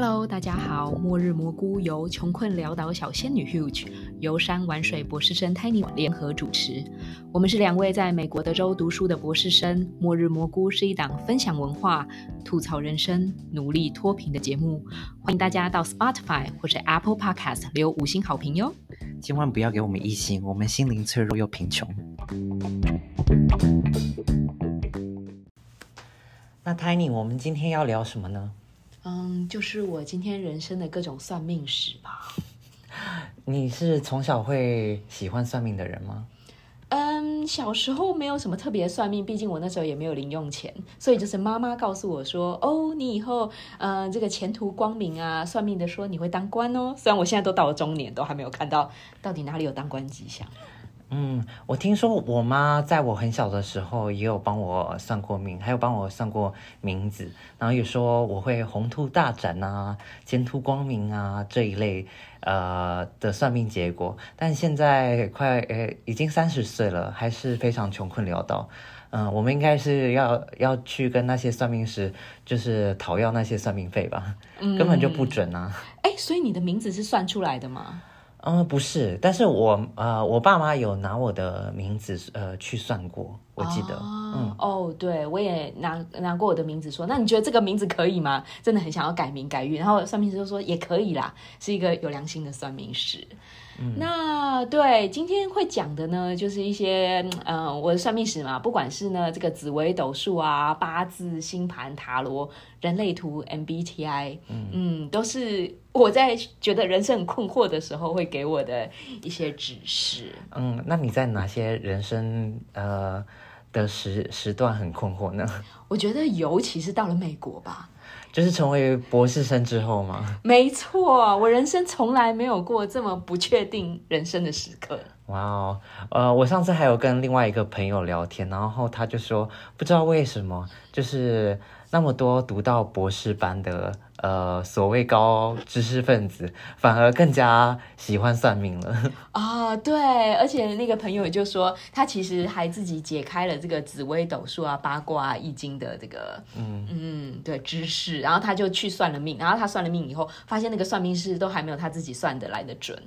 Hello，大家好！末日蘑菇由穷困潦倒小仙女 Huge、游山玩水博士生 Tiny 联合主持。我们是两位在美国德州读书的博士生。末日蘑菇是一档分享文化、吐槽人生、努力脱贫的节目。欢迎大家到 Spotify 或者 Apple Podcast 留五星好评哟！千万不要给我们一星，我们心灵脆弱又贫穷。那 Tiny，我们今天要聊什么呢？嗯，就是我今天人生的各种算命史吧。你是从小会喜欢算命的人吗？嗯，小时候没有什么特别算命，毕竟我那时候也没有零用钱，所以就是妈妈告诉我说：“哦，你以后呃这个前途光明啊，算命的说你会当官哦。”虽然我现在都到了中年，都还没有看到到底哪里有当官迹象。嗯，我听说我妈在我很小的时候也有帮我算过命，还有帮我算过名字，然后也说我会宏图大展啊，前途光明啊这一类呃的算命结果。但现在快呃已经三十岁了，还是非常穷困潦倒。嗯，我们应该是要要去跟那些算命师，就是讨要那些算命费吧，根本就不准啊。哎，所以你的名字是算出来的吗？嗯，不是，但是我呃，我爸妈有拿我的名字呃去算过，我记得，嗯，哦，对，我也拿拿过我的名字说，那你觉得这个名字可以吗？真的很想要改名改运，然后算命师就说也可以啦，是一个有良心的算命师。那对今天会讲的呢，就是一些嗯，我的算命史嘛，不管是呢这个紫微斗数啊、八字、星盘、塔罗、人类图、MBTI，嗯，都是我在觉得人生很困惑的时候会给我的一些指示。嗯，那你在哪些人生呃的时时段很困惑呢？我觉得尤其是到了美国吧。就是成为博士生之后吗？没错，我人生从来没有过这么不确定人生的时刻。哇哦，呃，我上次还有跟另外一个朋友聊天，然后他就说，不知道为什么，就是那么多读到博士班的。呃，所谓高知识分子反而更加喜欢算命了 啊！对，而且那个朋友就说，他其实还自己解开了这个紫微斗数啊、八卦、啊易经的这个嗯嗯对知识，然后他就去算了命，然后他算了命以后，发现那个算命师都还没有他自己算的来的准。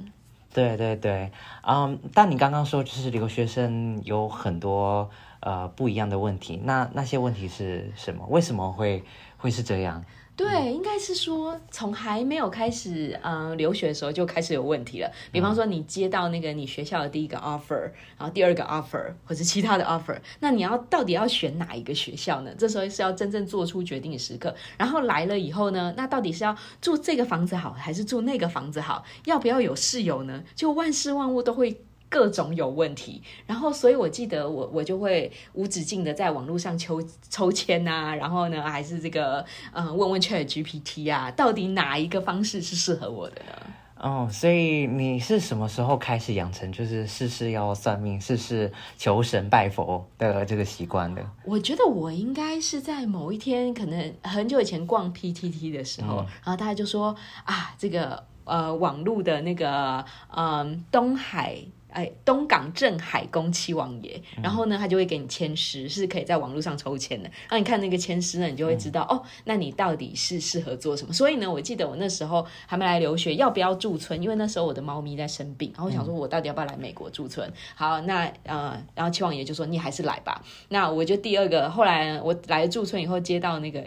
对对对，嗯，但你刚刚说就是留学生有很多呃不一样的问题，那那些问题是什么？为什么会会是这样？对，应该是说从还没有开始嗯留学的时候就开始有问题了。比方说你接到那个你学校的第一个 offer，然后第二个 offer 或者其他的 offer，那你要到底要选哪一个学校呢？这时候是要真正做出决定的时刻。然后来了以后呢，那到底是要住这个房子好，还是住那个房子好？要不要有室友呢？就万事万物都会。各种有问题，然后所以我记得我我就会无止境的在网络上抽抽签啊，然后呢还是这个嗯问问 Chat GPT 啊，到底哪一个方式是适合我的呢？哦，所以你是什么时候开始养成就是事事要算命、事事求神拜佛的这个习惯的？我觉得我应该是在某一天，可能很久以前逛 PTT 的时候，然后大家就说啊，这个呃网络的那个嗯东海。哎，东港镇海宫七王爷，然后呢，他就会给你签诗，是可以在网络上抽签的。那你看那个签诗呢，你就会知道哦，那你到底是适合做什么。所以呢，我记得我那时候还没来留学，要不要驻村？因为那时候我的猫咪在生病，然后我想说，我到底要不要来美国驻村？好，那呃，然后七王爷就说你还是来吧。那我就第二个，后来我来驻村以后接到那个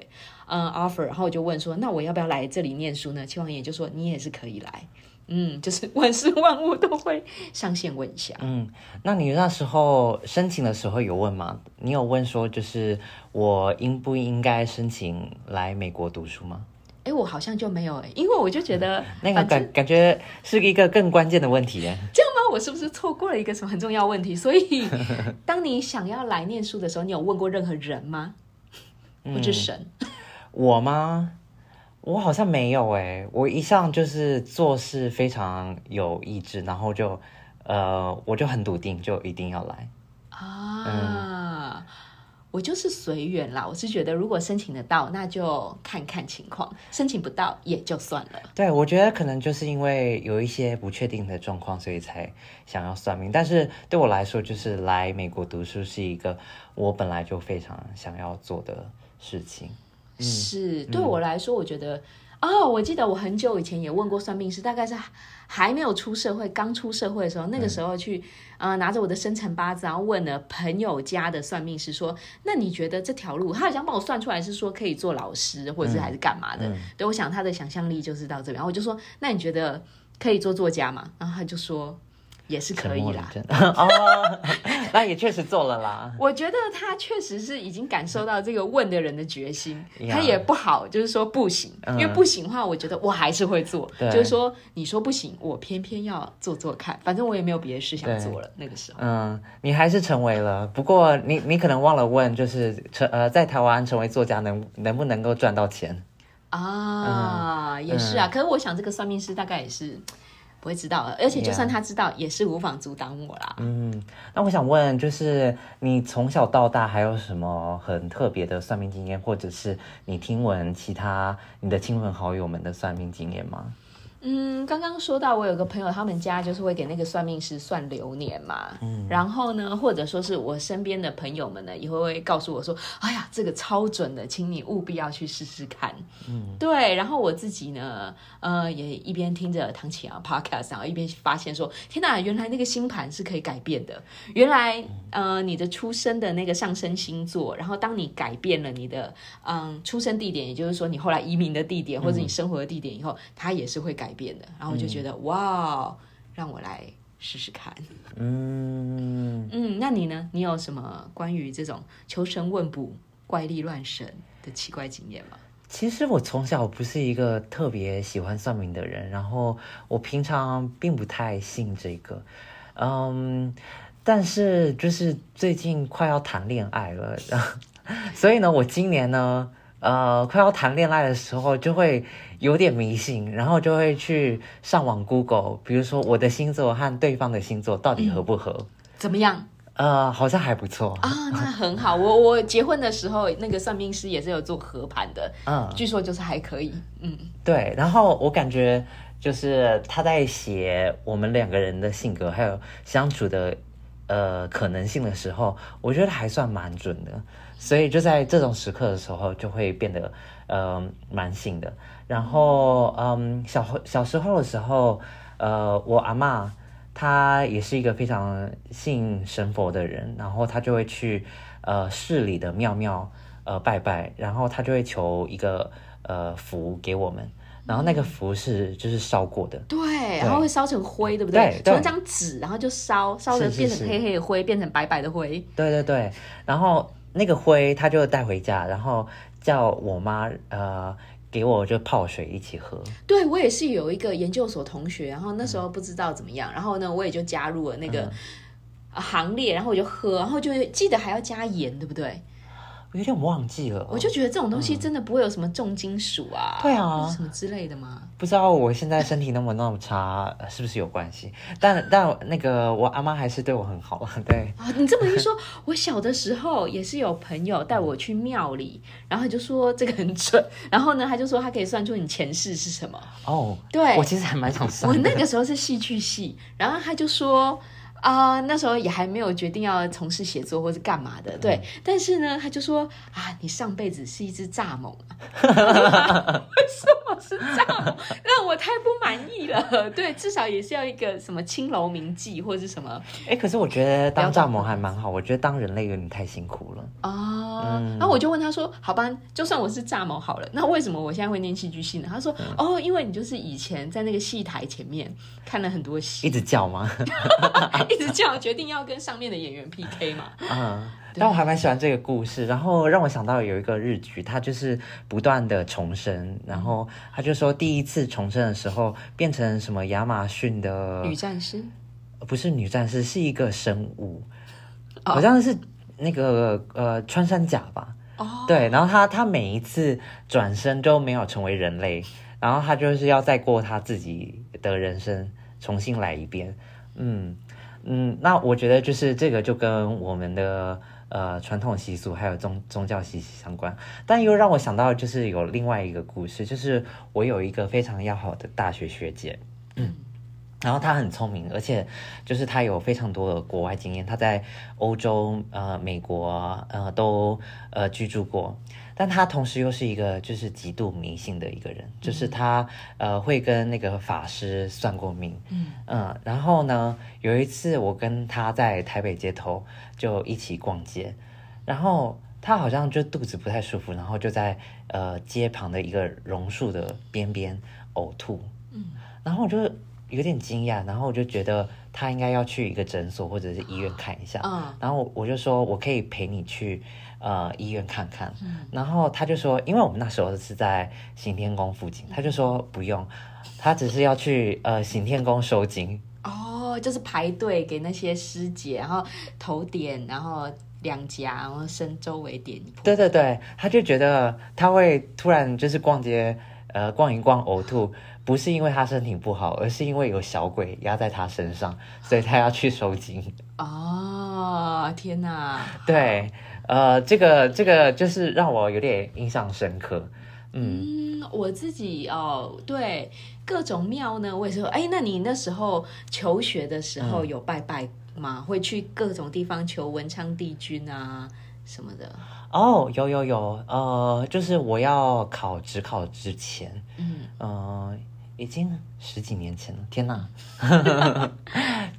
嗯 offer，然后我就问说，那我要不要来这里念书呢？七王爷就说你也是可以来。嗯，就是万事万物都会上线问一下。嗯，那你那时候申请的时候有问吗？你有问说，就是我应不应该申请来美国读书吗？哎，我好像就没有哎，因为我就觉得那个感感觉是一个更关键的问题 这样吗？我是不是错过了一个什么很重要问题？所以，当你想要来念书的时候，你有问过任何人吗？或者神？我吗？我好像没有哎，我一向就是做事非常有意志，然后就，呃，我就很笃定，就一定要来啊。我就是随缘啦，我是觉得如果申请得到，那就看看情况；申请不到也就算了。对，我觉得可能就是因为有一些不确定的状况，所以才想要算命。但是对我来说，就是来美国读书是一个我本来就非常想要做的事情。是对我来说，我觉得哦，我记得我很久以前也问过算命师，大概是还没有出社会，刚出社会的时候，那个时候去，呃，拿着我的生辰八字，然后问了朋友家的算命师说，那你觉得这条路，他好像帮我算出来是说可以做老师，或者是还是干嘛的？对，我想他的想象力就是到这边，然后我就说，那你觉得可以做作家吗？然后他就说。也是可以啦，哦，那也确实做了啦。我觉得他确实是已经感受到这个问的人的决心，他也不好，就是说不行，因为不行的话，我觉得我还是会做。就是说，你说不行，我偏偏要做做看，反正我也没有别的事想做了。那个时候，嗯，你还是成为了，不过你你可能忘了问，就是成呃，在台湾成为作家能能不能够赚到钱啊？也是啊，可是我想这个算命师大概也是。不会知道了，而且就算他知道，也是无法阻挡我啦。嗯，那我想问，就是你从小到大还有什么很特别的算命经验，或者是你听闻其他你的亲朋好友们的算命经验吗？嗯，刚刚说到我有个朋友，他们家就是会给那个算命师算流年嘛。嗯，然后呢，或者说是我身边的朋友们呢，也会会告诉我说：“哎呀，这个超准的，请你务必要去试试看。”嗯，对。然后我自己呢，呃，也一边听着唐启阳 podcast，然后一边发现说：“天哪，原来那个星盘是可以改变的。原来，呃，你的出生的那个上升星座，然后当你改变了你的嗯出生地点，也就是说你后来移民的地点或者你生活的地点以后，它也是会改。”变的，然后我就觉得哇，让我来试试看。嗯嗯，那你呢？你有什么关于这种求神问卜、怪力乱神的奇怪经验吗？其实我从小不是一个特别喜欢算命的人，然后我平常并不太信这个。嗯，但是就是最近快要谈恋爱了，所以呢，我今年呢。呃，快要谈恋爱的时候，就会有点迷信，然后就会去上网 Google，比如说我的星座和对方的星座到底合不合？怎么样？呃，好像还不错啊，那很好。我我结婚的时候，那个算命师也是有做合盘的，嗯，据说就是还可以，嗯，对。然后我感觉就是他在写我们两个人的性格还有相处的呃可能性的时候，我觉得还算蛮准的。所以就在这种时刻的时候，就会变得呃蛮信的。然后嗯，小小时候的时候，呃，我阿妈她也是一个非常信神佛的人，然后她就会去呃市里的庙庙呃拜拜，然后她就会求一个呃符给我们，然后那个符是就是烧过的，对，然后会烧成灰，对不对？从一张纸，然后就烧烧的变成黑黑的灰，变成白白的灰，对对对，然后。那个灰他就带回家，然后叫我妈呃给我就泡水一起喝。对我也是有一个研究所同学，然后那时候不知道怎么样，然后呢我也就加入了那个行列，然后我就喝，然后就记得还要加盐，对不对？有点忘记了，我就觉得这种东西真的不会有什么重金属啊，对啊，什么之类的吗？不知道我现在身体那么那么差，是不是有关系？但但那个我阿妈还是对我很好，对啊。你这么一说，我小的时候也是有朋友带我去庙里，然后就说这个很准，然后呢他就说他可以算出你前世是什么。哦，对，我其实还蛮想算。我那个时候是戏剧系，然后他就说。啊，那时候也还没有决定要从事写作或是干嘛的，对。但是呢，他就说啊，你上辈子是一只蚱蜢，为什么是蚱蜢？让我太不满意了。对，至少也是要一个什么青楼名妓或者是什么。哎，可是我觉得当蚱蜢还蛮好，我觉得当人类有点太辛苦了。哦，然后我就问他说，好吧，就算我是蚱蜢好了，那为什么我现在会念戏剧系呢？他说，哦，因为你就是以前在那个戏台前面看了很多戏，一直叫吗？一直这样决定要跟上面的演员 PK 嘛？嗯，但我还蛮喜欢这个故事，然后让我想到有一个日剧，它就是不断的重生，然后他就说第一次重生的时候变成什么亚马逊的女战士，不是女战士，是一个生物，好像是那个呃穿山甲吧？哦，对，然后他他每一次转身都没有成为人类，然后他就是要再过他自己的人生，重新来一遍，嗯。嗯，那我觉得就是这个就跟我们的呃传统习俗还有宗宗教息息相关，但又让我想到就是有另外一个故事，就是我有一个非常要好的大学学姐，嗯，然后他很聪明，而且就是他有非常多的国外经验，他在欧洲、呃美国呃都呃居住过。但他同时又是一个就是极度迷信的一个人，就是他呃会跟那个法师算过命，嗯。嗯，然后呢有一次我跟他在台北街头就一起逛街，然后他好像就肚子不太舒服，然后就在呃街旁的一个榕树的边边呕吐，嗯，然后我就有点惊讶，然后我就觉得他应该要去一个诊所或者是医院看一下，嗯。然后我就说我可以陪你去呃医院看看，然后他就说，因为我们那时候是在行天宫附近，他就说不用，他只是要去呃行天宫收金，哦，就是排队给那些师姐，然后头点，然后两颊，然后身周围点。对对对，他就觉得他会突然就是逛街，呃逛一逛呕吐，不是因为他身体不好，而是因为有小鬼压在他身上，所以他要去收金。哦，天哪！对，呃，这个这个就是让我有点印象深刻。嗯，嗯，我自己哦，对各种庙呢，我也是说，哎，那你那时候求学的时候有拜拜吗？会去各种地方求文昌帝君啊什么的？哦，有有有，呃，就是我要考职考之前，嗯，呃，已经十几年前了，天哪，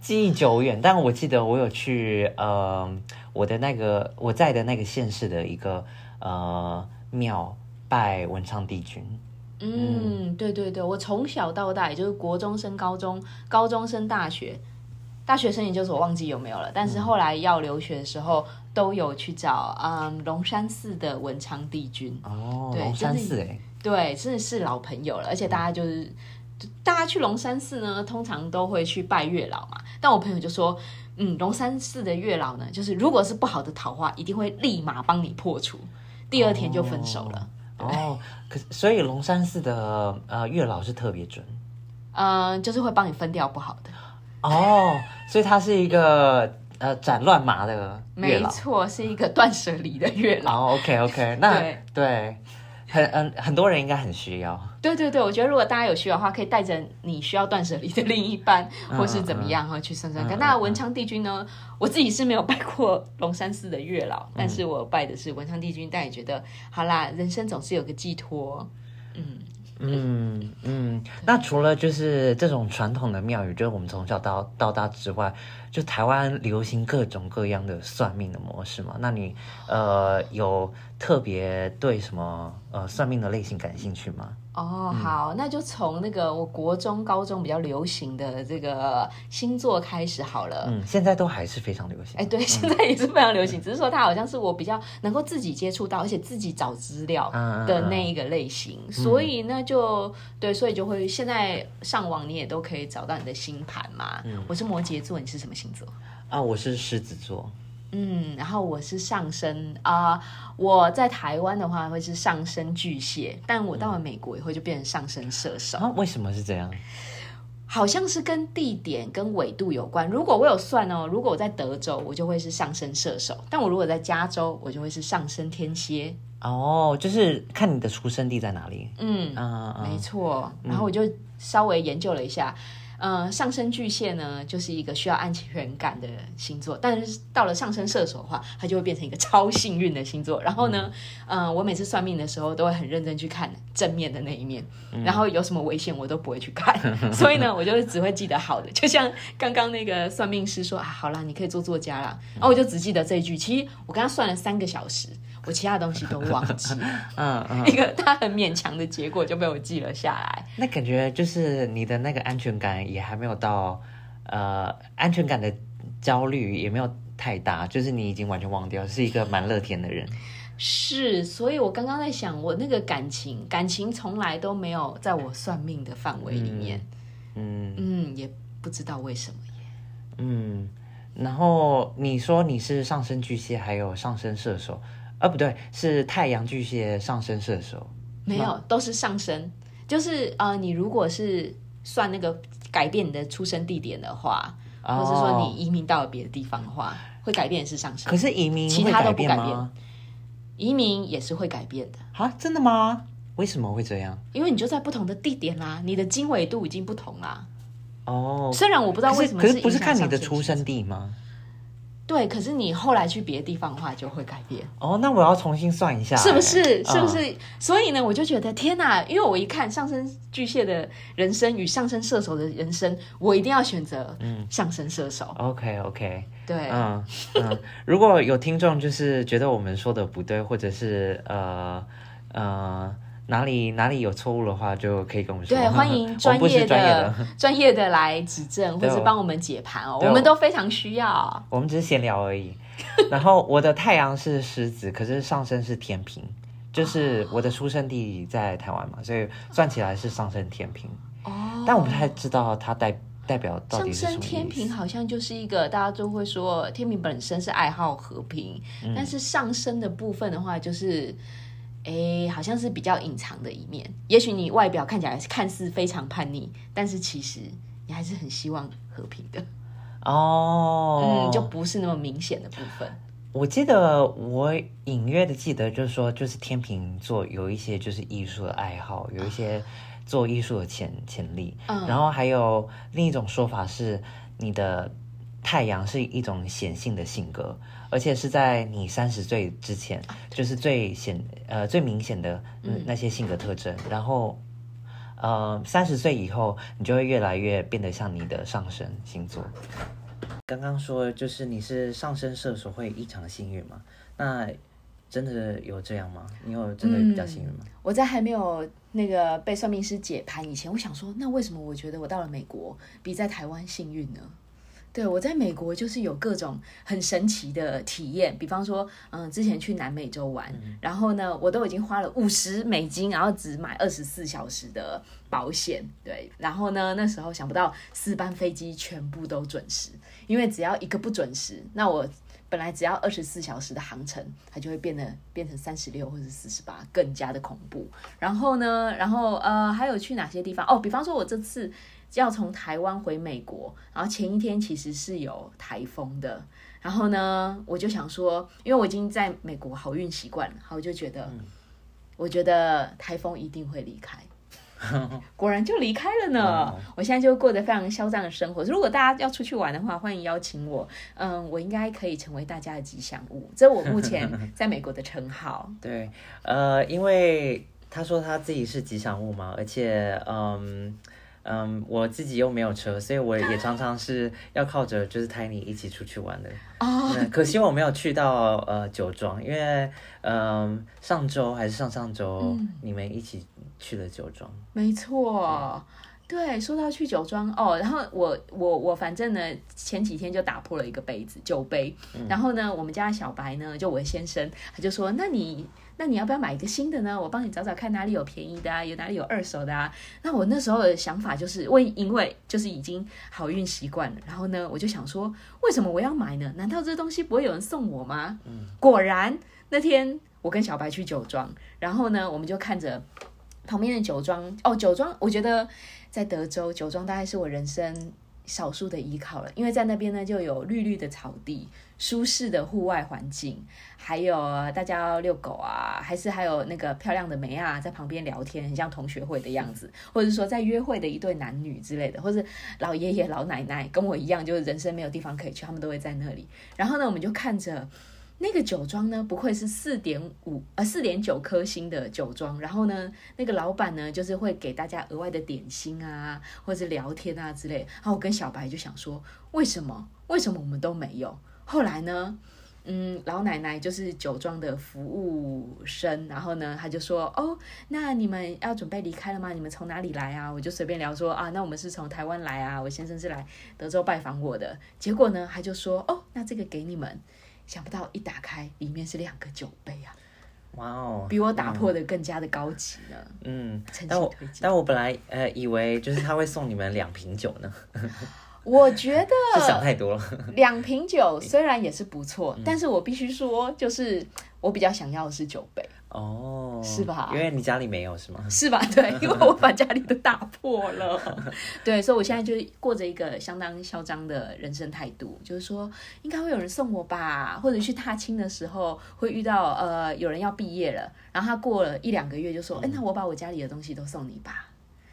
记忆久远。但我记得我有去呃我的那个我在的那个县市的一个呃庙拜文昌帝君。嗯，对对对，我从小到大，也就是国中升高中，高中升大学，大学生研究所忘记有没有了，但是后来要留学的时候，都有去找嗯龙山寺的文昌帝君。哦，对龙山寺哎，对，真的是老朋友了，而且大家就是。就大家去龙山寺呢，通常都会去拜月老嘛。但我朋友就说，嗯，龙山寺的月老呢，就是如果是不好的桃花，一定会立马帮你破除，第二天就分手了。哦，可是所以龙山寺的呃月老是特别准嗯，就是会帮你分掉不好的。哦，所以他是一个呃斩乱麻的月老。没错，是一个断舍离的月老。哦，OK OK，那对对，很嗯很多人应该很需要。对对对，我觉得如果大家有需要的话，可以带着你需要断舍离的另一半，或是怎么样哈，去算算看。那文昌帝君呢，我自己是没有拜过龙山寺的月老，但是我拜的是文昌帝君，但也觉得好啦，人生总是有个寄托。嗯，嗯嗯，那除了就是这种传统的庙宇，就是我们从小到到大之外，就台湾流行各种各样的算命的模式嘛？那你呃有特别对什么呃算命的类型感兴趣吗？哦，好，那就从那个我国中、高中比较流行的这个星座开始好了。嗯，现在都还是非常流行。哎，对，现在也是非常流行，只是说它好像是我比较能够自己接触到，而且自己找资料嗯嗯的那一个类型，所以呢，就对，所以就会现在上网你也都可以找到你的星盘嘛。我是摩羯座，你是什么星座？啊，我是狮子座。嗯，然后我是上升啊、我在台湾的话会是上升巨蟹，但我到了美国以后就变成上升射手。啊，为什么是这样？好像是跟地点跟纬度有关。如果我有算哦，如果我在德州，我就会是上升射手；但我如果在加州，我就会是上升天蝎。哦，就是看你的出生地在哪里。嗯，啊啊没错。然后我就稍微研究了一下。呃，上升巨蟹呢，就是一个需要安全感的星座，但是到了上升射手的话，它就会变成一个超幸运的星座。然后呢，嗯、我每次算命的时候都会很认真去看正面的那一面，然后有什么危险我都不会去看，所以呢，我就只会记得好的。就像刚刚那个算命师说啊，好啦，你可以做作家啦，然后我就只记得这一句。其实我跟他算了三个小时，我其他东西都忘记了，嗯嗯，一个他很勉强的结果就被我记了下来。那感觉就是你的那个安全感也还没有到，呃，安全感的焦虑也没有太大，就是你已经完全忘掉，是一个蛮乐天的人。是，所以我刚刚在想，我那个感情，感情从来都没有在我算命的范围里面。嗯嗯，也不知道为什么耶。嗯，然后你说你是上升巨蟹，还有上升射手，啊不对，是太阳巨蟹上升射手。没有，都是上升。就是呃，你如果是算那个改变你的出生地点的话，或者是说你移民到了别的地方的话，会改变的是上升。可是移民其他都不改变？移民也是会改变的，啊，真的吗？为什么会这样？因为你就在不同的地点啦，你的经纬度已经不同啦。哦，虽然我不知道可为什么是可是不是看你的出生地吗？对，可是你后来去别的地方的话就会改变。哦，那我要重新算一下，是不是？哎是不？嗯是？所以呢，我就觉得天哪！因为我一看上升巨蟹的人生与上升射手的人生，我一定要选择上升射手。OK OK，对，嗯嗯，如果有听众就是觉得我们说的不对，或者是呃呃哪里哪里有错误的话，就可以跟我们说。对，欢迎专业的的，专业的来指正，或对是帮我们解盘哦，我们都非常需要。我们只是闲聊而已。然后我的太阳是狮子，可是上升是天平，就是我的出生地在台湾嘛，所以算起来是上升天平。哦，但我不太知道它代代表到底上是什么升天。平好像就是一个大家都会说，天平本身是爱好和平，嗯但是上升的部分的话，就是。诶，好像是比较隐藏的一面。也许你外表看起来看似非常叛逆，但是其实你还是很希望和平的。哦，嗯，就不是那么明显的部分。我记得我隐约的记得，就是说，就是天秤座有一些就是艺术的爱好，有一些做艺术的潜潜力。嗯然后还有另一种说法是，你的太阳是一种显性的性格，而且是在你三十岁之前，就是最显呃最明显的嗯那些性格特征。然后呃三十岁以后，你就会越来越变得像你的上升星座。刚刚说就是你是上升射手会异常幸运吗？那真的有这样吗？你有真的比较幸运吗？我在还没有那个被算命师解盘以前，我想说，那为什么我觉得我到了美国比在台湾幸运呢？对我在美国就是有各种很神奇的体验，比方说，嗯，之前去南美洲玩，然后呢，我都已经花了五十美金，然后只买二十四小时的保险，对，然后呢，那时候想不到四班飞机全部都准时，因为只要一个不准时，那我本来只要二十四小时的航程，它就会变得变成三十六或者四十八，更加的恐怖。然后呢，然后呃，还有去哪些地方？哦，比方说我这次要从台湾回美国，然后前一天其实是有台风的。然后呢，我就想说，因为我已经在美国好运习惯了，好，我就觉得，我觉得台风一定会离开。果然就离开了呢。哦我现在就过得非常嚣张的生活。如果大家要出去玩的话，欢迎邀请我。嗯，我应该可以成为大家的吉祥物，这我目前 在美国的称号。对，呃，因为他说他自己是吉祥物嘛，而且嗯。嗯，我自己又没有车，所以我也常常是要靠着就是 Tiny 一起出去玩的。哦，嗯可惜我没有去到呃酒庄，因为嗯上周还是上上周、嗯你们一起去了酒庄。没错。对，说到去酒庄哦，然后我我我反正呢，前几天就打破了一个杯子酒杯，然后呢，我们家小白呢，就我先生，他就说，那你那你要不要买一个新的呢？我帮你找找看哪里有便宜的啊，有哪里有二手的啊。那我那时候的想法就是，为因为就是已经好运习惯了，然后呢，我就想说，为什么我要买呢？难道这东西不会有人送我吗？嗯果然那天我跟小白去酒庄，然后呢，我们就看着旁边的酒庄哦，酒庄，我觉得在德州酒庄大概是我人生少数的依靠了，因为在那边呢就有绿绿的草地、舒适的户外环境，还有大家遛狗啊，还是还有那个漂亮的梅啊在旁边聊天，很像同学会的样子，或者说在约会的一对男女之类的，或是老爷爷老奶奶跟我一样，就是人生没有地方可以去，他们都会在那里。然后呢，我们就看着。那个酒庄呢，不愧是四点五呃四点九颗星的酒庄。然后呢，那个老板呢，就是会给大家额外的点心啊，或者聊天啊之类。然后我跟小白就想说，为什么为什么我们都没有？后来呢，嗯，老奶奶就是酒庄的服务生，然后呢，他就说，哦，那你们要准备离开了吗？你们从哪里来啊？我就随便聊说啊，那我们是从台湾来啊，我先生是来德州拜访我的。结果呢，他就说，哦，那这个给你们。想不到一打开，里面是两个酒杯啊，哇哦，比我打破的更加的高级呢。嗯，但我。但我本来呃以为就是他会送你们两瓶酒呢，我觉是想太多了。两瓶酒 虽然也是不错，嗯但是我必须说，就是我比较想要的是酒杯，哦，是吧因为你家里没有是吗？是吧？对，因为我把家里都打破了。对，所以我现在就过着一个相当嚣张的人生态度，就是说应该会有人送我吧，或者去踏青的时候会遇到呃有人要毕业了，然后他过了一两个月就说，哎、那我把我家里的东西都送你吧。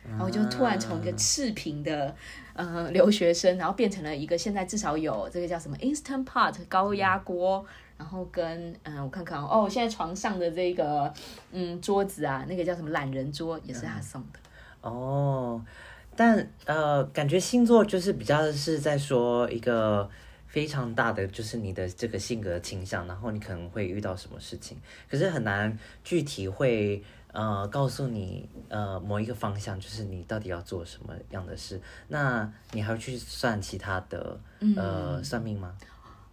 然后就突然从一个赤贫的呃留学生，然后变成了一个现在至少有这个叫什么 Instant Pot 高压锅，然后跟嗯我看看哦，现在床上的这个嗯桌子啊，那个叫什么懒人桌也是他送的。哦，但呃，感觉星座就是比较是在说一个非常大的，就是你的这个性格倾向，然后你可能会遇到什么事情，可是很难具体会呃告诉你呃某一个方向，就是你到底要做什么样的事。那你还要去算其他的呃算命吗？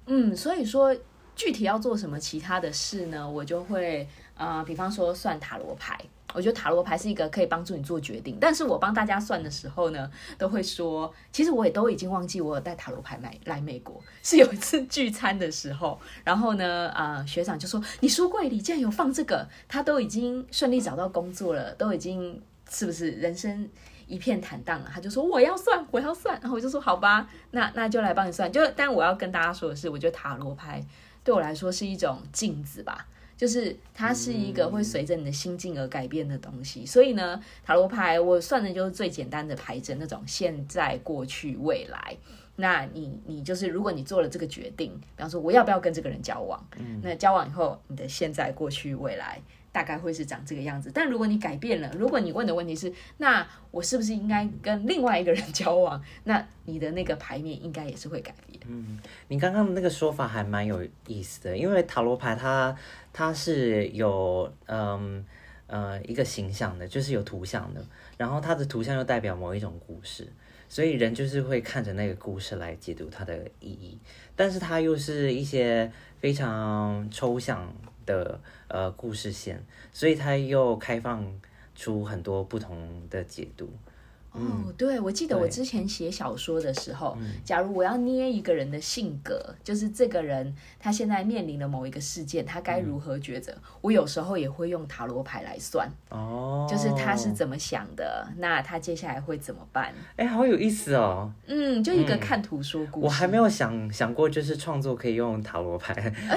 嗯，所以说具体要做什么其他的事呢？我就会呃，比方说算塔罗牌。我觉得塔罗牌是一个可以帮助你做决定，但是我帮大家算的时候呢，都会说，其实我也都已经忘记我有带塔罗牌来来美国，是有一次聚餐的时候，然后呢，呃，学长就说，你书柜里竟然有放这个，他都已经顺利找到工作了，都已经是不是人生一片坦荡了？他就说我要算，我要算，然后我就说好吧，那那就来帮你算，就但我要跟大家说的是，我觉得塔罗牌对我来说是一种镜子吧。就是它是一个会随着你的心境而改变的东西，所以呢，塔罗牌我算的就是最简单的牌阵，那种现在、过去、未来。那你你就是，如果你做了这个决定，比方说我要不要跟这个人交往，那交往以后你的现在、过去、未来。大概会是长这个样子，但如果你改变了，如果你问的问题是，那我是不是应该跟另外一个人交往？那你的那个牌面应该也是会改变。嗯，你刚刚的那个说法还蛮有意思的，因为塔罗牌它它是有嗯呃一个形象的，就是有图像的，然后它的图像又代表某一种故事，所以人就是会看着那个故事来解读它的意义，但是它又是一些非常抽象。的呃故事线，所以它又开放出很多不同的解读。哦，对，我记得我之前写小说的时候，假如我要捏一个人的性格，就是这个人他现在面临的某一个事件，他该如何抉择？我有时候也会用塔罗牌来算，哦，就是他是怎么想的，那他接下来会怎么办？哎，好有意思哦。嗯，就一个看图说故事。我还没有想想过，就是创作可以用塔罗牌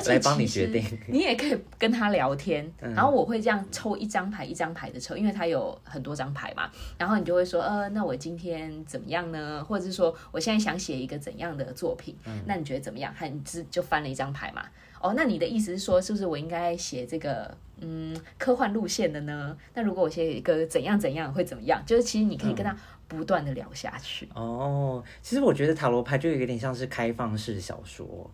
来帮你决定。你也可以跟他聊天，然后我会这样抽一张牌一张牌的抽，因为他有很多张牌嘛，然后你就会说，呃。那我今天怎么样呢？或者是说，我现在想写一个怎样的作品？嗯那你觉得怎么样？很只就翻了一张牌嘛。哦，那你的意思是说，是不是我应该写这个嗯科幻路线的呢？那如果我写一个怎样怎样会怎么样？就是其实你可以跟他不断的聊下去。哦，其实我觉得塔罗牌就有点像是开放式小说。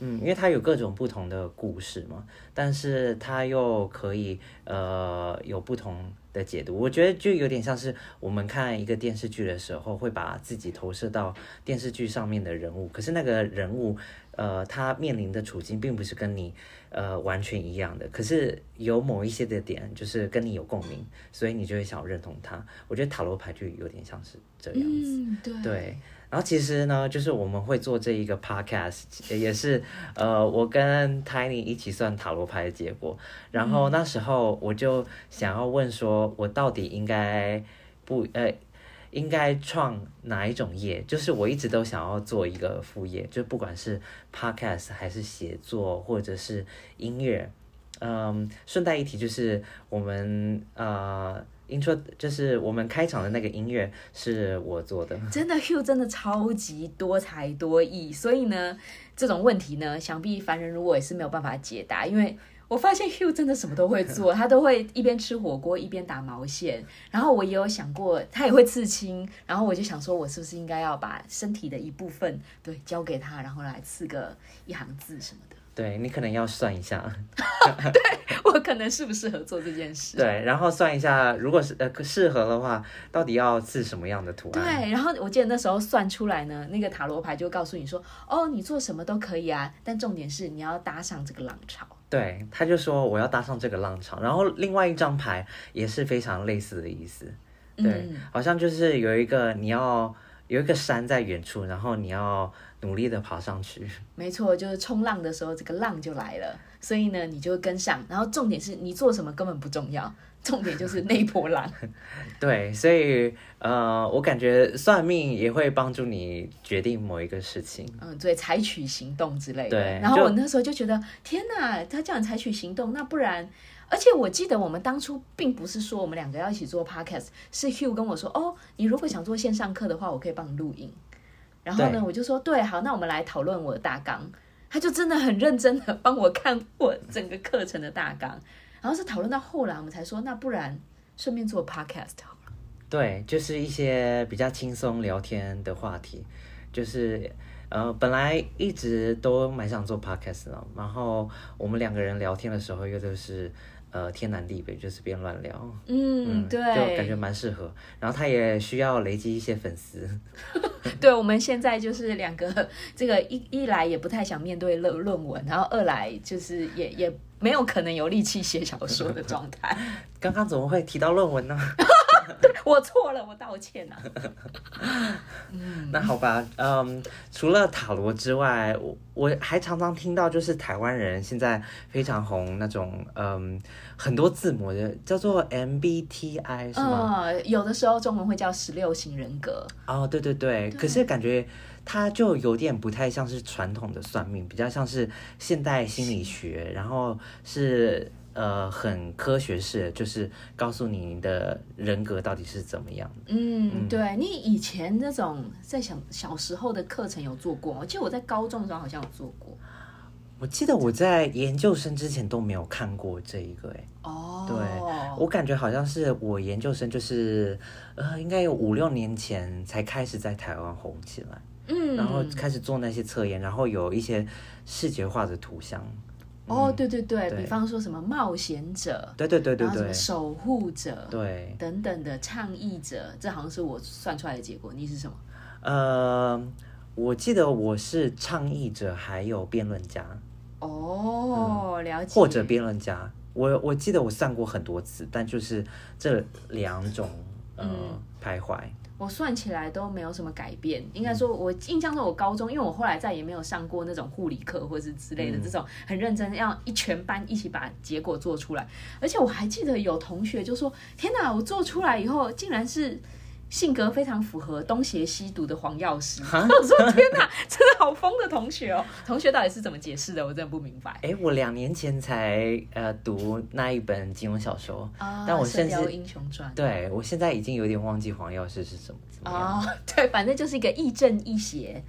嗯，因为它有各种不同的故事嘛，但是它又可以呃有不同的解读。我觉得就有点像是我们看一个电视剧的时候，会把自己投射到电视剧上面的人物，可是那个人物呃他面临的处境并不是跟你呃完全一样的，可是有某一些的点就是跟你有共鸣，所以你就会想要认同他。我觉得塔罗牌就有点像是这样子，对。然后其实呢，就是我们会做这一个 podcast，也是呃，我跟 Tiny 一起算塔罗牌的结果。然后那时候我就想要问说，我到底应该不呃，应该创哪一种业？就是我一直都想要做一个副业，就不管是 podcast 还是写作或者是音乐。嗯，顺带一提，就是我们呃。Intro 就是我们开场的那个音乐是我做的，真的 Hugh 真的超级多才多艺，所以呢，这种问题呢，想必凡人如果也是没有办法解答，因为我发现 Hugh 真的什么都会做，他都会一边吃火锅一边打毛线，然后我也有想过他也会刺青，然后我就想说，我是不是应该要把身体的一部分对交给他，然后来刺个一行字什么的。对你可能要算一下，对我可能适不适合做这件事？对，然后算一下，如果是呃适合的话，到底要刺什么样的图案？对，然后我记得那时候算出来呢，那个塔罗牌就告诉你说，哦，你做什么都可以啊，但重点是你要搭上这个浪潮。对，他就说我要搭上这个浪潮，然后另外一张牌也是非常类似的意思，对，好像就是有一个你要有一个山在远处，然后你要。努力的爬上去，没错，就是冲浪的时候，这个浪就来了，所以呢，你就跟上。然后重点是你做什么根本不重要，重点就是那波浪。对，所以呃，我感觉算命也会帮助你决定某一个事情。嗯，对，采取行动之类的。对。然后我那时候就觉得，天哪，他叫你采取行动，那不然而且我记得我们当初并不是说我们两个要一起做 podcast，是 Hugh 跟我说，哦，你如果想做线上课的话，我可以帮你录音。然后呢，我就说，对，好，那我们来讨论我的大纲。他就真的很认真的帮我看我整个课程的大纲，然后是讨论到后来，我们才说，那不然顺便做 podcast 好了。对，就是一些比较轻松聊天的话题，就是呃，本来一直都蛮想做 podcast 的，然后我们两个人聊天的时候又都是呃天南地北，就是边乱聊，嗯，对，就感觉蛮适合。然后他也需要累积一些粉丝，对，我们现在就是两个，这个一一来也不太想面对论论文，然后二来就是也也没有可能有力气写小说的状态。刚刚怎么会提到论文呢？我错了，我道歉啊。那好吧，嗯，除了塔罗之外，我我还常常听到，就是台湾人现在非常红那种，嗯，很多字母的叫做 MBTI 是吗？嗯，有的时候中文会叫十六型人格。哦，对对对，可是感觉它就有点不太像是传统的算命，比较像是现代心理学，然后是呃很科学式，就是告诉你你的人格到底是怎么样的。嗯，对你以前那种在小小时候的课程有做过吗？我记得我在高中的时候好像有做过。我记得我在研究生之前都没有看过这一个，哎。哦，对，我感觉好像是我研究生，就是呃，应该有五六年前才开始在台湾红起来，嗯，然后开始做那些测验，然后有一些视觉化的图像。哦，对对对，比方说什么冒险者，对对对对对守护者，对，等等的倡议者，这好像是我算出来的结果。你是什么？呃，我记得我是倡议者，还有辩论家，哦，了解。或者辩论家。我我记得我算过很多次，但就是这两种呃、嗯徘徊。我算起来都没有什么改变。应该说，我印象中我高中，因为我后来再也没有上过那种护理课或是之类的这种很认真要一全班一起把结果做出来。而且我还记得有同学就说：“天哪，我做出来以后竟然是。”性格非常符合东邪西毒的黄药师，我说天哪，真的好疯的同学哦！同学到底是怎么解释的？我真的不明白。哎，我两年前才呃读那一本金庸小说，啊，但我甚至英雄传对我现在已经有点忘记黄药师是什么怎么样、哦，对，反正就是一个亦正亦邪。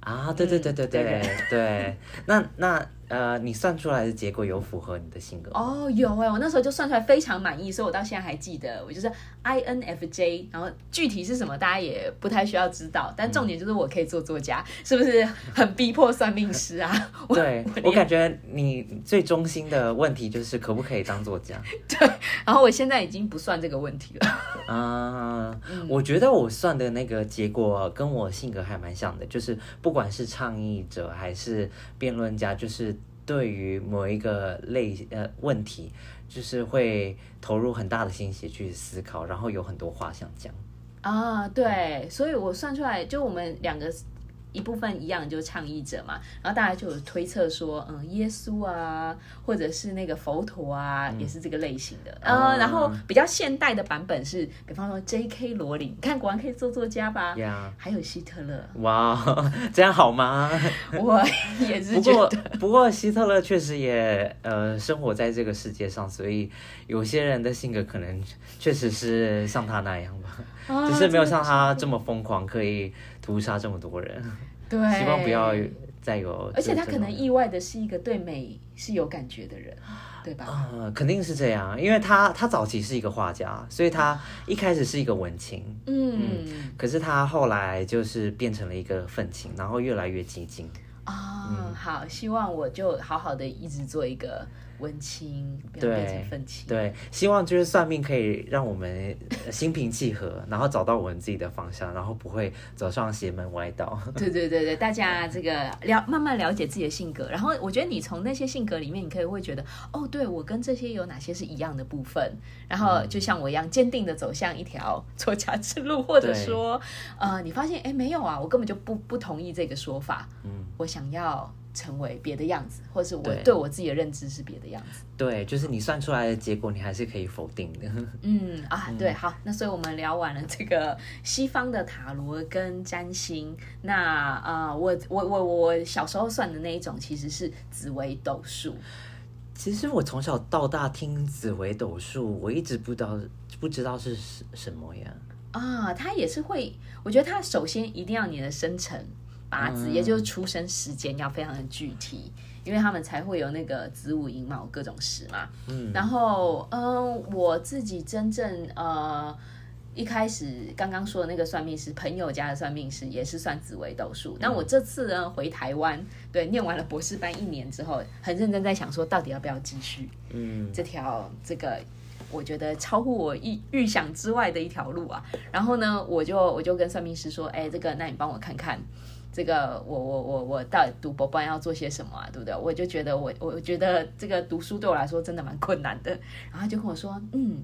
啊？对对对对对、对对，那那呃，你算出来的结果有符合你的性格吗？哦，有哎，我那时候就算出来非常满意，所以我到现在还记得，我就是 INFJ，然后具体是什么大家也不太需要知道，但重点就是我可以做作家，是不是很逼迫算命师啊？对我我感觉你最中心的问题就是可不可以当作家 对然后我现在已经不算这个问题了。啊？嗯我觉得我算的那个结果跟我性格还蛮像的，就是不管是倡议者还是辩论家，就是对于某一个类呃问题，就是会投入很大的心血去思考，然后有很多话想讲。啊，对，所以我算出来，就我们两个一部分一样，就是倡议者嘛。然后大家就有推测说，嗯，耶稣啊，或者是那个佛陀啊，也是这个类型的。啊呃，然后比较现代的版本是，比方说 J.K. 罗琳，你看果然可以做作家吧？呀、还有希特勒，哇，这样好吗？我也是不过觉得，不过希特勒确实也呃生活在这个世界上，所以有些人的性格可能确实是像他那样吧，啊只是没有像他这么疯狂，可以屠杀这么多人。对，希望不要再有。而且他可能意外的是一个对美是有感觉的人，对吧？呃，肯定是这样，因为他他早期是一个画家，所以他一开始是一个文青，嗯可是他后来就是变成了一个愤青，然后越来越激进。啊，好，希望我就好好的一直做一个文青，不要对变成愤青。对，希望就是算命可以让我们呃心平气和，然后找到我们自己的方向，然后不会走上邪门歪道。对对对对，大家这个了慢慢了解自己的性格，然后我觉得你从那些性格里面，你可以会觉得，哦，对我跟这些有哪些是一样的部分，然后就像我一样坚定的走向一条作家之路，或者对说，呃，你发现，哎，没有啊，我根本就不不同意这个说法，嗯，我想要成为别的样子，或者是我对对我自己的认知是别的样子。对，就是你算出来的结果，你还是可以否定的。嗯啊，对，好，那所以我们聊完了这个西方的塔罗跟占星。那啊、呃我我我我小时候算的那一种其实是紫微斗数。其实我从小到大听紫微斗数，我一直不知道不知道是什什么呀。啊，它也是会，我觉得它首先一定要你的生辰八字，也就是出生时间要非常的具体，因为他们才会有那个子午寅卯各种时嘛。嗯，然后嗯，我自己真正呃一开始刚刚说的那个算命师，朋友家的算命师也是算紫微斗数。那我这次呢回台湾，对，念完了博士班一年之后，很认真在想说，到底要不要继续嗯这条这个。我觉得超乎我预预想之外的一条路啊！然后呢，我就我就跟算命师说：“哎，这个，那你帮我看看，这个我我我我到底读博班要做些什么啊？对不对？”我就觉得我我觉得这个读书对我来说真的蛮困难的。然后就跟我说：“嗯，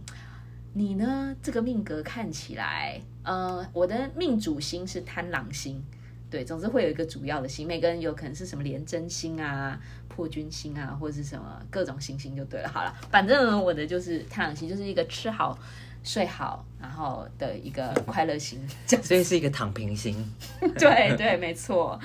你呢？这个命格看起来，呃，我的命主星是贪狼星。”对，总之会有一个主要的星，每个人有可能是什么廉贞星啊、破军星啊，或者是什么各种星星就对了。好了，反正我的就是太阳星，就是一个吃好、睡好，然后的一个 快乐型，所以是一个躺平型。对对，没错。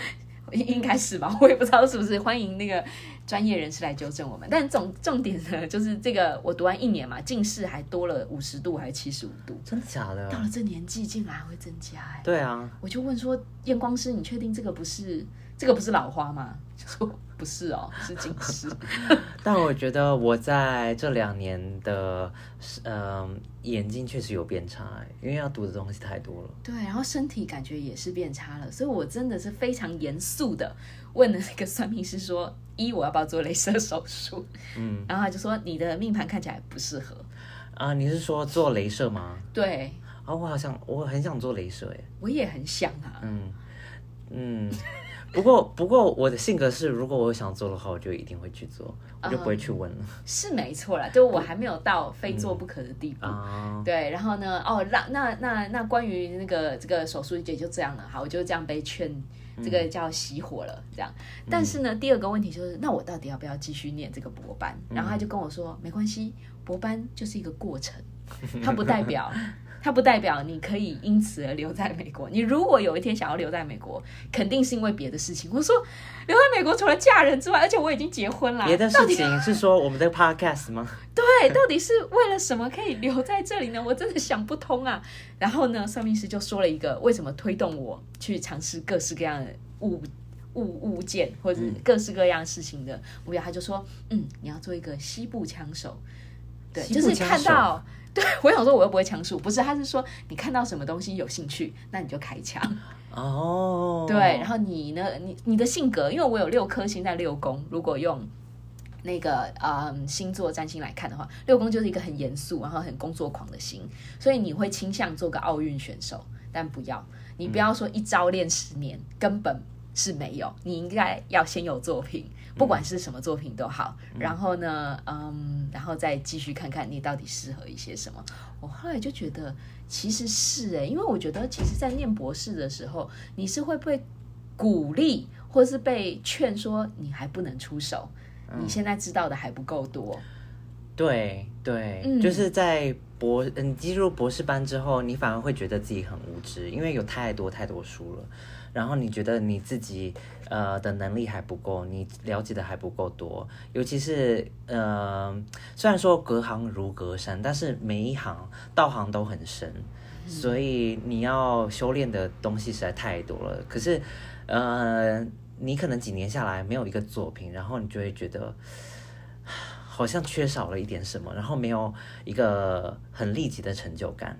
应该是吧，我也不知道是不是。欢迎那个专业人士来纠正我们。但总重点呢，就是这个我读完一年嘛，近视还多了五十度，还是七十五度？真的假的？到了这年纪，竟然还会增加？哎，对啊。我就问说，验光师，你确定这个不是这个不是老花吗？说不是哦，是近视。但我觉得我在这两年的，嗯，眼睛确实有变差，因为要读的东西太多了。对，然后身体感觉也是变差了，所以我真的是非常严肃的问了那个算命师说：一，我要不要做镭射手术？嗯，然后他就说你的命盘看起来不适合。啊，你是说做镭射吗？对。啊，我好像我很想做镭射，哎，我也很想啊。嗯嗯。不过，不过我的性格是，如果我想做的话，我就一定会去做，我就不会去问了。是没错啦，就我还没有到非做不可的地步。对，然后呢，哦，那那那那关于那个这个手术也就这样了，好，我就这样被劝，这个叫熄火了，这样。但是呢，第二个问题就是，那我到底要不要继续念这个博班？然后他就跟我说，没关系，博班就是一个过程，它不代表。它不代表你可以因此而留在美国。你如果有一天想要留在美国，肯定是因为别的事情。我说留在美国除了嫁人之外，而且我已经结婚了。别的事情是说我们的 podcast 吗？对，到底是为了什么可以留在这里呢？我真的想不通啊。然后呢，算命师就说了一个为什么推动我去尝试各式各样的物物物件或者各式各样事情的目标。他就说，嗯，你要做一个西部枪手，对，就是看到。对，我想说我又不会枪术，不是，他是说你看到什么东西有兴趣，那你就开枪。哦，对，然后你呢，你你的性格，因为我有六颗星在六宫，如果用那个嗯星座占星来看的话，六宫就是一个很严肃，然后很工作狂的星，所以你会倾向做个奥运选手，但不要，你不要说一朝练十年，根本是没有，你应该要先有作品。不管是什么作品都好，然后呢，嗯，然后再继续看看你到底适合一些什么。我后来就觉得其实是哎，因为我觉得其实，在念博士的时候，你是会被鼓励，或是被劝说你还不能出手，你现在知道的还不够多。对对，就是在博嗯进入博士班之后，你反而会觉得自己很无知，因为有太多太多书了。然后你觉得你自己呃的能力还不够，你了解的还不够多，尤其是呃虽然说隔行如隔山，但是每一行道行都很深，所以你要修炼的东西实在太多了。可是呃你可能几年下来没有一个作品，然后你就会觉得好像缺少了一点什么，然后没有一个很立即的成就感。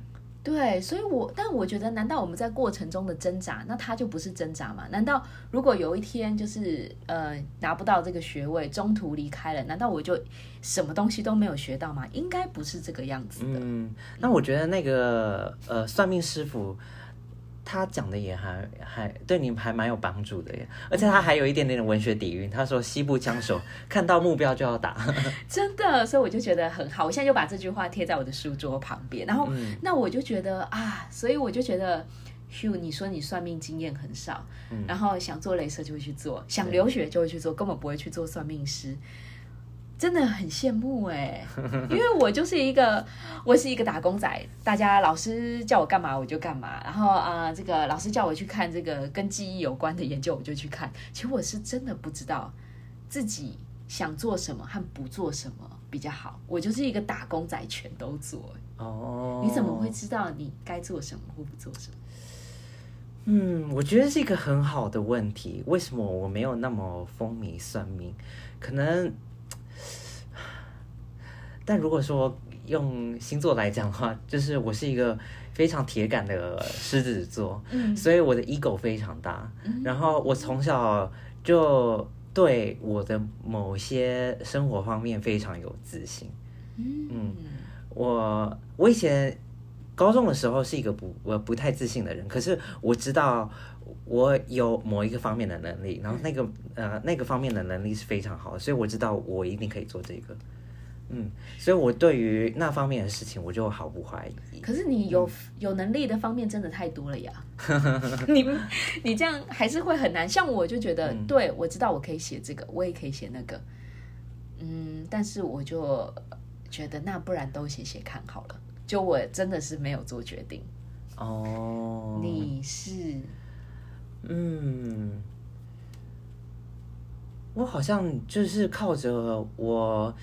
对，所以，我但我觉得，难道我们在过程中的挣扎，那它就不是挣扎吗？难道如果有一天就是呃拿不到这个学位，中途离开了，难道我就什么东西都没有学到吗？应该不是这个样子的。嗯，那我觉得那个呃算命师傅。他讲的也还还对你还蛮有帮助的耶，而且他还有一点点的文学底蕴。他说：“西部枪手看到目标就要打。”真的，所以我就觉得很好。我现在就把这句话贴在我的书桌旁边。然后，那我就觉得啊，所以我就觉得，Hugh，你说你算命经验很少，然后想做镭射就会去做，想留学就会去做，根本不会去做算命师。真的很羡慕哎，因为我就是一个，我是一个打工仔，大家老师叫我干嘛我就干嘛，然后啊，这个老师叫我去看这个跟记忆有关的研究我就去看。其实我是真的不知道自己想做什么和不做什么比较好。我就是一个打工仔，全都做。哦，你怎么会知道你该做什么或不做什么？嗯，我觉得是一个很好的问题。为什么我没有那么风靡算命？可能，但如果说用星座来讲的话，就是我是一个非常铁杆的狮子座，嗯所以我的 ego 非常大。然后我从小就对我的某些生活方面非常有自信。嗯我我以前高中的时候是一个不我不太自信的人，可是我知道我有某一个方面的能力，然后那个呃那个方面的能力是非常好的，所以我知道我一定可以做这个。嗯，所以我对于那方面的事情我就毫不怀疑。可是你有、有能力的方面真的太多了呀，你你这样还是会很难。像我就觉得，对我知道我可以写这个，我也可以写那个，嗯，但是我就觉得那不然都写写看好了。就我真的是没有做决定。哦，你是嗯，我好像就是靠着我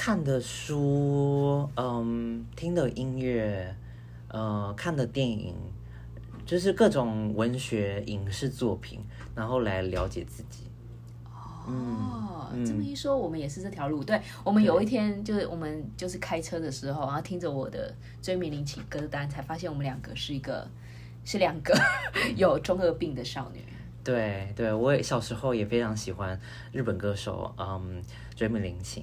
看的书，嗯，听的音乐，呃，看的电影，就是各种文学影视作品，然后来了解自己。哦，嗯这么一说，我们也是这条路。对，我们有一天就是我们就是开车的时候，然后听着我的追名林奇歌单，才发现我们两个是一个是两个 有中二病的少女。对对，我也小时候也非常喜欢日本歌手，嗯，追命林檎。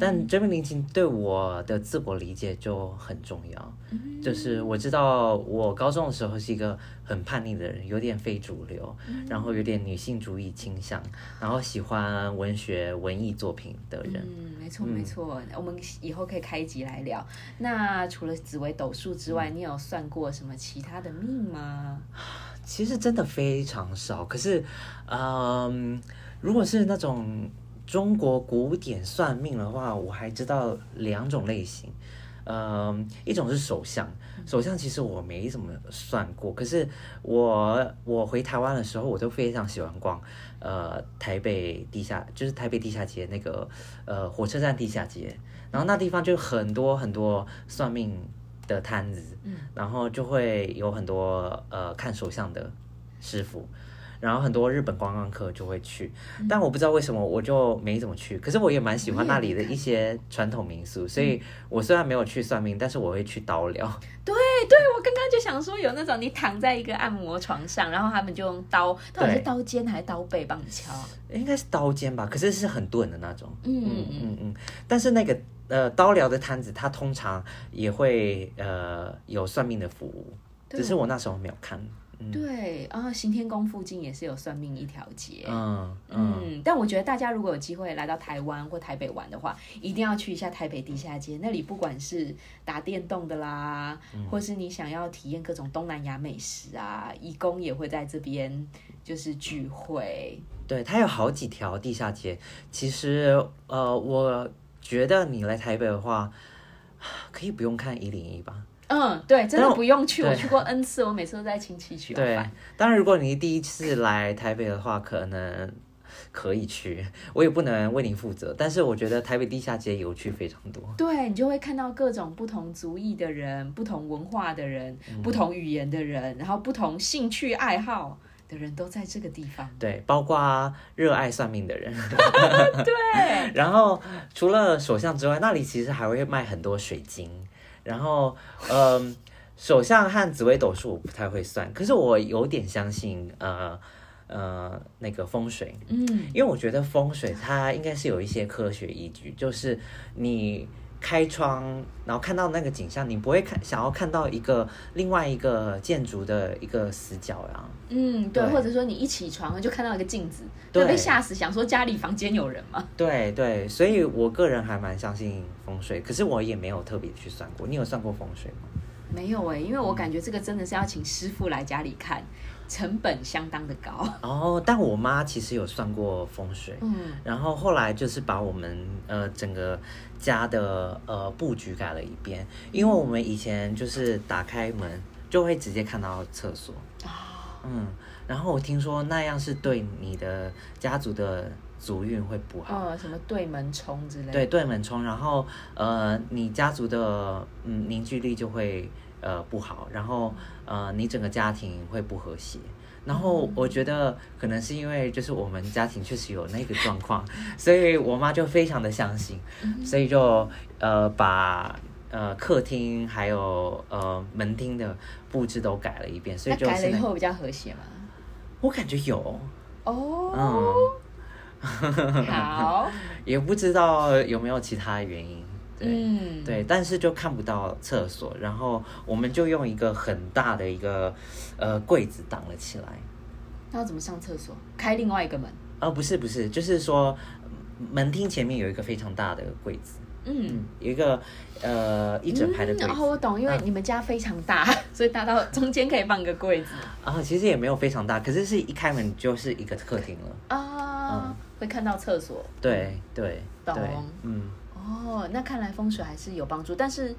但追命林檎对我的自我理解就很重要，就是我知道我高中的时候是一个很叛逆的人，有点非主流，然后有点女性主义倾向，然后喜欢文学文艺作品的人。嗯，没错没错，我们以后可以开一集来聊。那除了紫微斗数之外，你有算过什么其他的命吗？其实真的非常少，可是，嗯，如果是那种中国古典算命的话，我还知道两种类型，嗯，一种是手相，手相其实我没怎么算过，可是我我回台湾的时候，我都非常喜欢逛，呃，台北地下就是台北地下街那个呃火车站地下街，然后那地方就很多很多算命的摊子，然后就会有很多呃看手相的师傅，然后很多日本观光客就会去，但我不知道为什么我就没怎么去，可是我也蛮喜欢那里的一些传统民俗，所以我虽然没有去算命，但是我会去刀疗。对对，我刚刚就想说，有那种你躺在一个按摩床上，然后他们就用刀，到底是刀尖还是刀背帮你敲啊？应该是刀尖吧，可是是很钝的那种。嗯嗯嗯嗯嗯，但是那个呃刀疗的摊子，它通常也会呃有算命的服务，只是我那时候没有看。对，然后行天宫附近也是有算命一条街。嗯嗯，嗯，但我觉得大家如果有机会来到台湾或台北玩的话，一定要去一下台北地下街。那里不管是打电动的啦，嗯或是你想要体验各种东南亚美食啊，义工也会在这边就是聚会。对，它有好几条地下街。其实呃，我觉得你来台北的话，可以不用看一零一吧。嗯，对，真的不用去，我去过 N 次，我每次都带亲戚去。对，当然如果你第一次来台北的话，可能可以去，我也不能为你负责。但是我觉得台北地下街有趣非常多。对你就会看到各种不同族裔的人、不同文化的人、嗯不同语言的人，然后不同兴趣爱好的人都在这个地方。对，包括热爱算命的人。对，然后除了手相之外，那里其实还会卖很多水晶。然后，嗯，手相和紫微斗数我不太会算，可是我有点相信，呃呃，那个风水，嗯，因为我觉得风水它应该是有一些科学依据，就是你开窗，然后看到那个景象，你不会看想要看到一个另外一个建筑的一个死角呀。嗯，对，对或者说你一起床就看到一个镜子，对会被吓死，想说家里房间有人吗？对对，所以我个人还蛮相信风水，可是我也没有特别去算过。你有算过风水吗？没有哎、因为我感觉这个真的是要请师傅来家里看，成本相当的高。哦，但我妈其实有算过风水，嗯，然后后来就是把我们呃整个家的呃布局改了一遍，因为我们以前就是打开门就会直接看到厕所，啊，嗯，然后我听说那样是对你的家族的族运会不好。哦，什么对门冲之类的。对，对门冲，然后呃，你家族的嗯凝聚力就会呃不好，然后呃你整个家庭会不和谐。然后我觉得可能是因为就是我们家庭确实有那个状况，所以我妈就非常的相信，所以就呃把呃客厅还有呃门厅的布置都改了一遍，所以就改了以后比较和谐嘛。我感觉有，哦，嗯，好，也不知道有没有其他原因。对，嗯，对，但是就看不到厕所，然后我们就用一个很大的一个呃柜子挡了起来。那要怎么上厕所？开另外一个门。呃，不是不是，就是说门厅前面有一个非常大的柜子，嗯，有一个呃一整排的柜子。然后我懂，因为嗯你们家非常大，所以大到中间可以放个柜子啊，其实也没有非常大，可是是一开门就是一个客厅了。啊，会看到厕所。对对懂对，嗯，哦，那看来风水还是有帮助，但是。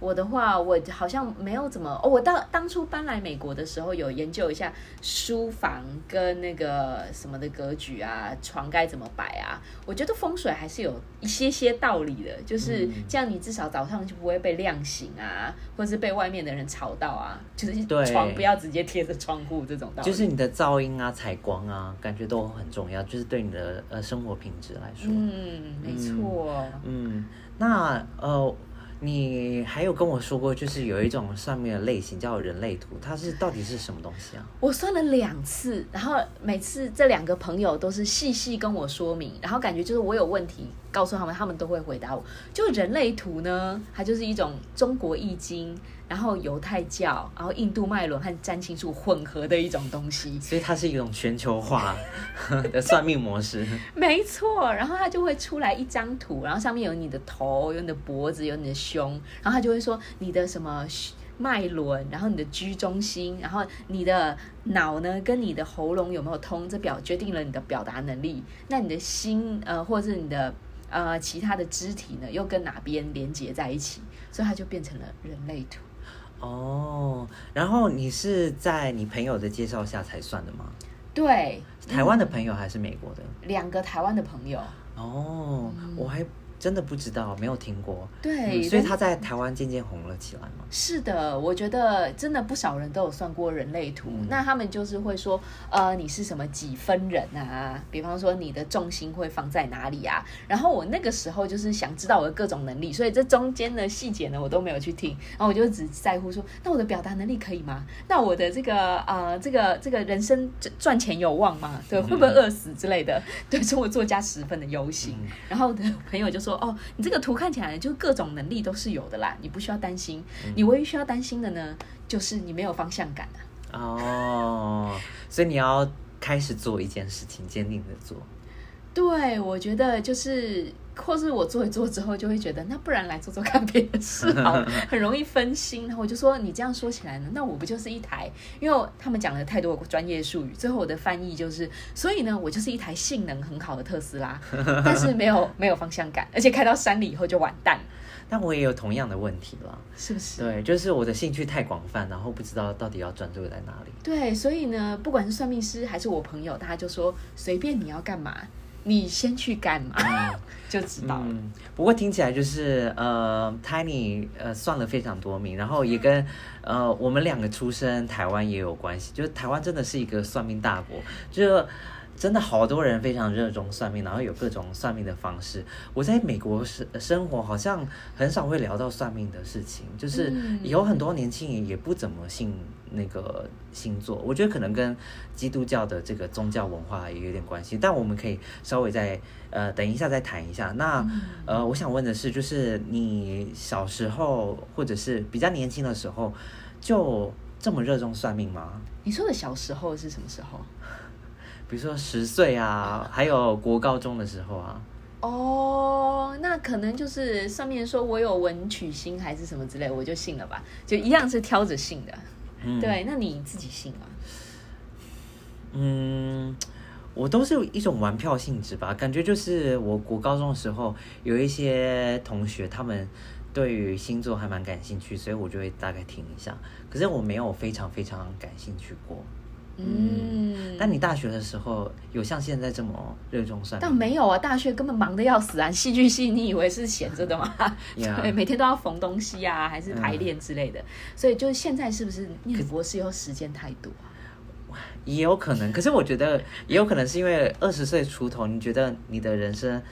我的话，我好像没有怎么哦。我到当初搬来美国的时候，有研究一下书房跟那个什么的格局啊，床该怎么摆啊。我觉得风水还是有一些些道理的，就是嗯这样，你至少早上就不会被亮醒啊，或是被外面的人吵到啊。就是对床不要直接贴着窗户这种道理。就是你的噪音啊、采光啊，感觉都很重要，就是对你的呃生活品质来说。嗯，没错。嗯，那呃，你还有跟我说过，就是有一种上面的类型叫人类图，它是到底是什么东西啊？我算了两次，然后每次这两个朋友都是细细跟我说明，然后感觉就是我有问题，告诉他们，他们都会回答我。就人类图呢，它就是一种中国易经，然后犹太教，然后印度脉轮和占星术混合的一种东西。所以它是一种全球化的算命模式。没错，然后它就会出来一张图，然后上面有你的头，有你的脖子，有你的胸，然后它就会说你的什么脉轮，然后你的居中心，然后你的脑呢跟你的喉咙有没有通，这表决定了你的表达能力。那你的心呃，或者是你的呃其他的肢体呢，又跟哪边连接在一起，所以它就变成了人类图。哦，然后你是在你朋友的介绍下才算的吗？对，台湾的朋友还是美国的？两个台湾的朋友，哦，我还真的不知道，没有听过。对，嗯所以他在台湾渐渐红了起来嘛。是的，我觉得真的不少人都有算过人类图，嗯那他们就是会说，呃，你是什么几分人啊？比方说你的重心会放在哪里啊？然后我那个时候就是想知道我的各种能力，所以这中间的细节呢，我都没有去听，然后我就只在乎说，那我的表达能力可以吗？那我的这个呃，这个这个人生赚赚钱有望吗？对，会不会饿死之类的？对，所以我作家十分的忧心。嗯然后我的朋友就说：“哦，你这个图看起来就各种能力都是有的啦，你不需要担心。你唯一需要担心的呢，就是你没有方向感啊。哦，所以你要开始做一件事情，坚定的做。对，我觉得就是，或是我做一做之后，就会觉得，那不然来做做看别的事好了，很容易分心。然后我就说，你这样说起来呢，那我不就是一台？因为他们讲了太多专业术语，最后我的翻译就是，所以呢，我就是一台性能很好的特斯拉，但是没有没有方向感，而且开到山里以后就完蛋，但我也有同样的问题了。是不是？对，就是我的兴趣太广泛，然后不知道到底要专注在哪里。对，所以呢，不管是算命师还是我朋友，大家就说随便你要干嘛，你先去干嘛，就知道了。嗯，不过听起来就是呃，Tiny 呃算了非常多命，然后也跟呃我们两个出生台湾也有关系，就是台湾真的是一个算命大国，就真的好多人非常热衷算命，然后有各种算命的方式。我在美国生生活，好像很少会聊到算命的事情，就是嗯有很多年轻人也不怎么信那个星座，我觉得可能跟基督教的这个宗教文化也有点关系，但我们可以稍微再呃等一下再谈一下。那呃，我想问的是，就是你小时候或者是比较年轻的时候，就这么热衷算命吗？你说的小时候是什么时候？比如说十岁啊，还有国高中的时候啊。哦，那可能就是上面说我有文曲星还是什么之类，我就信了吧，就一样是挑着信的。嗯，对，那你自己信吗？嗯，我都是一种玩票性质吧，感觉就是我国高中的时候有一些同学他们对于星座还蛮感兴趣，所以我就会大概听一下。可是我没有非常非常感兴趣过。嗯，但你大学的时候有像现在这么热衷算但命？没有啊，大学根本忙得要死啊！戏剧系你以为是闲着的吗 对，每天都要缝东西啊，还是排练之类的。所以就现在是不是念博士以后时间太多啊？也有可能，可是我觉得也有可能是因为二十岁出头，你觉得你的人生。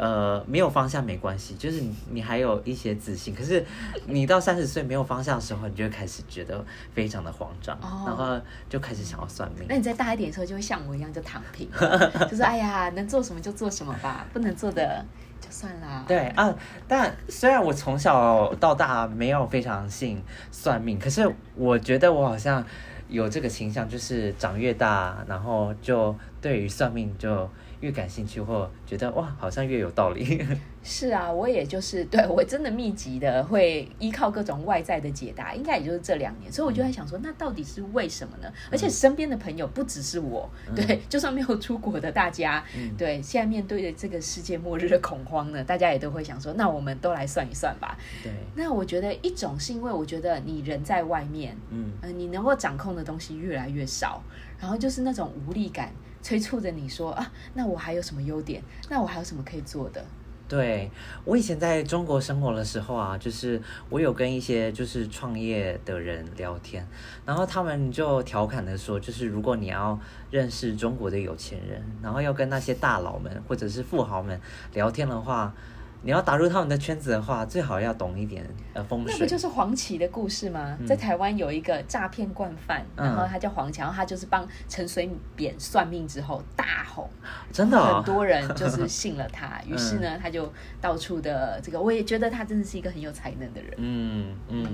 呃，没有方向没关系，就是你你还有一些自信。可是你到三十岁没有方向的时候，你就会开始觉得非常的慌张，哦然后就开始想要算命那。你再大一点的时候，就会像我一样就躺平，就是哎呀，能做什么就做什么吧，不能做的就算啦。对啊，但虽然我从小到大没有非常信算命，可是我觉得我好像有这个倾向，就是长越大，然后就对于算命就越感兴趣，或觉得哇，好像越有道理。是啊，我也就是对我真的密集的会依靠各种外在的解答，应该也就是这两年，所以我就在想说，那到底是为什么呢？而且身边的朋友不只是我，对，就算没有出国的大家，对，现在面对着这个世界末日的恐慌呢，大家也都会想说，那我们都来算一算吧。对，那我觉得一种是因为我觉得你人在外面，嗯，呃，你能够掌控的东西越来越少，然后就是那种无力感催促着你说啊，那我还有什么优点？那我还有什么可以做的？对我以前在中国生活的时候啊，就是我有跟一些就是创业的人聊天，然后他们就调侃的说，就是如果你要认识中国的有钱人，然后要跟那些大佬们或者是富豪们聊天的话，你要打入他们的圈子的话，最好要懂一点呃风水。那不就是黄芪的故事吗？在台湾有一个诈骗惯犯，嗯然后他叫黄芪，然后他就是帮陈水扁算命之后大红，真的、哦很多人就是信了他，于是呢，他就到处的这个，我也觉得他真的是一个很有才能的人。嗯嗯，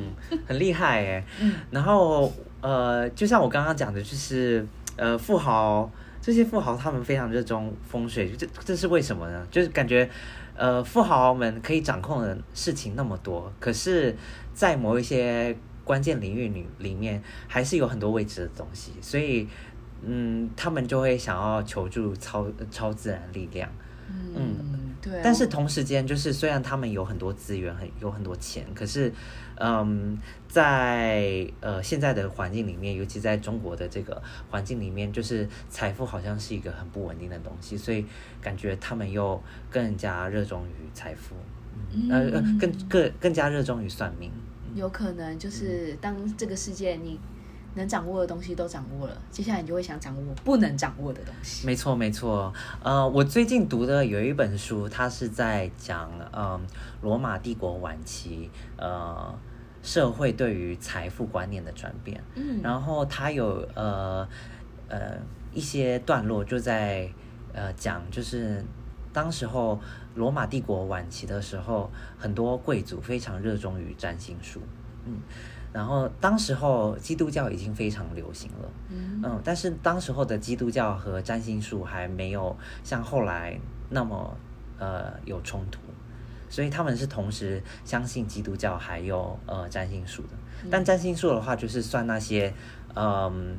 很厉害哎。嗯然后呃，就像我刚刚讲的，就是呃，富豪这些富豪他们非常热衷风水，这这是为什么呢？就是感觉呃，富豪们可以掌控的事情那么多，可是，在某一些关键领域里里面，还是有很多未知的东西，所以嗯，他们就会想要求助超超自然力量。嗯，对啊、但是同时间，就是虽然他们有很多资源，很有很多钱，可是，嗯，在呃现在的环境里面，尤其在中国的这个环境里面，就是财富好像是一个很不稳定的东西，所以感觉他们又更加热衷于财富，嗯呃，呃更更更加热衷于算命。有可能就是当这个世界你能掌握的东西都掌握了，接下来你就会想掌握不能掌握的东西。没错，没错。呃，我最近读的有一本书，它是在讲嗯罗马帝国晚期呃社会对于财富观念的转变。嗯，然后它有呃呃一些段落就在呃讲，就是当时候罗马帝国晚期的时候，很多贵族非常热衷于占星术，嗯，然后当时候基督教已经非常流行了，嗯。嗯，但是当时候的基督教和占星术还没有像后来那么呃有冲突，所以他们是同时相信基督教还有呃占星术的。但占星术的话，就是算那些嗯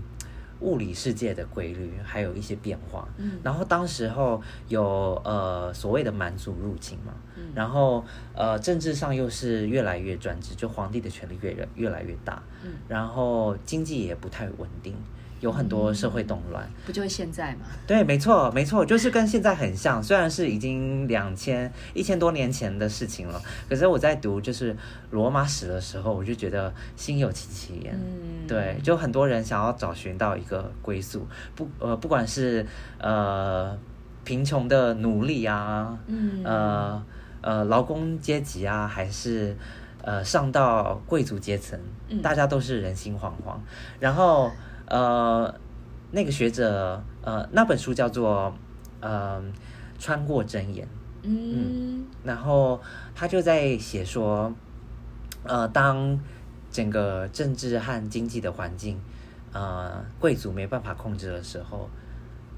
物理世界的规律，还有一些变化。嗯。然后当时候有呃所谓的蛮族入侵嘛，嗯。然后呃政治上又是越来越专制，就皇帝的权力越来越来越大，嗯。然后经济也不太稳定，有很多社会动乱。不就是现在吗？对，没错，没错，就是跟现在很像，虽然是已经两千一千多年前的事情了，可是我在读就是罗马史的时候，我就觉得心有戚戚焉。嗯，对，就很多人想要找寻到一个归宿，不呃，不管是呃贫穷的奴隶啊，嗯呃呃劳工阶级啊，还是呃上到贵族阶层，嗯大家都是人心惶惶。然后呃，那个学者呃那本书叫做呃穿过真言，嗯。然后他就在写说，呃，当整个政治和经济的环境，呃，贵族没办法控制的时候，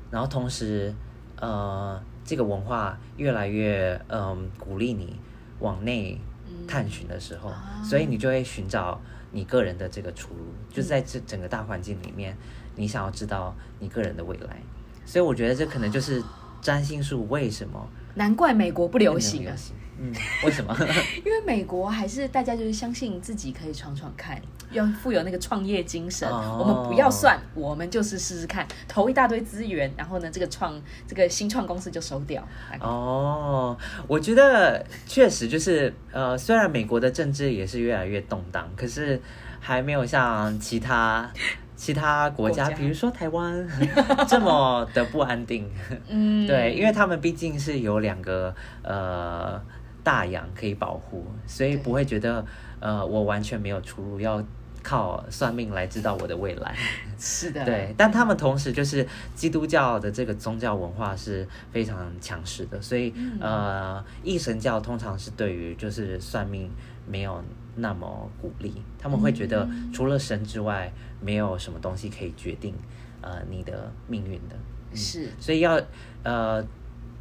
然后同时，呃，这个文化越来越嗯、鼓励你往内探寻的时候，啊所以你就会寻找你个人的这个出路，就是在这整个大环境里面，你想要知道你个人的未来，所以我觉得这可能就是占星术为什么难怪美国不流行啊。流。行。嗯，为什么？因为美国还是大家就是相信自己可以闯闯看，要富有那个创业精神。哦我们不要算，我们就是试试看，投一大堆资源，然后呢，这个创这个新创公司就收掉。哦，我觉得确实就是呃，虽然美国的政治也是越来越动荡，可是还没有像其他 其他国家，比如说台湾 这么的不安定。嗯，对，因为他们毕竟是有两个呃大洋可以保护，所以不会觉得呃我完全没有出路，要靠算命来知道我的未来。是的，对，但他们同时就是基督教的这个宗教文化是非常强势的，所以、嗯。呃，异神教通常是对于就是算命没有那么鼓励，他们会觉得嗯。除了神之外，没有什么东西可以决定呃你的命运的，是。所以要呃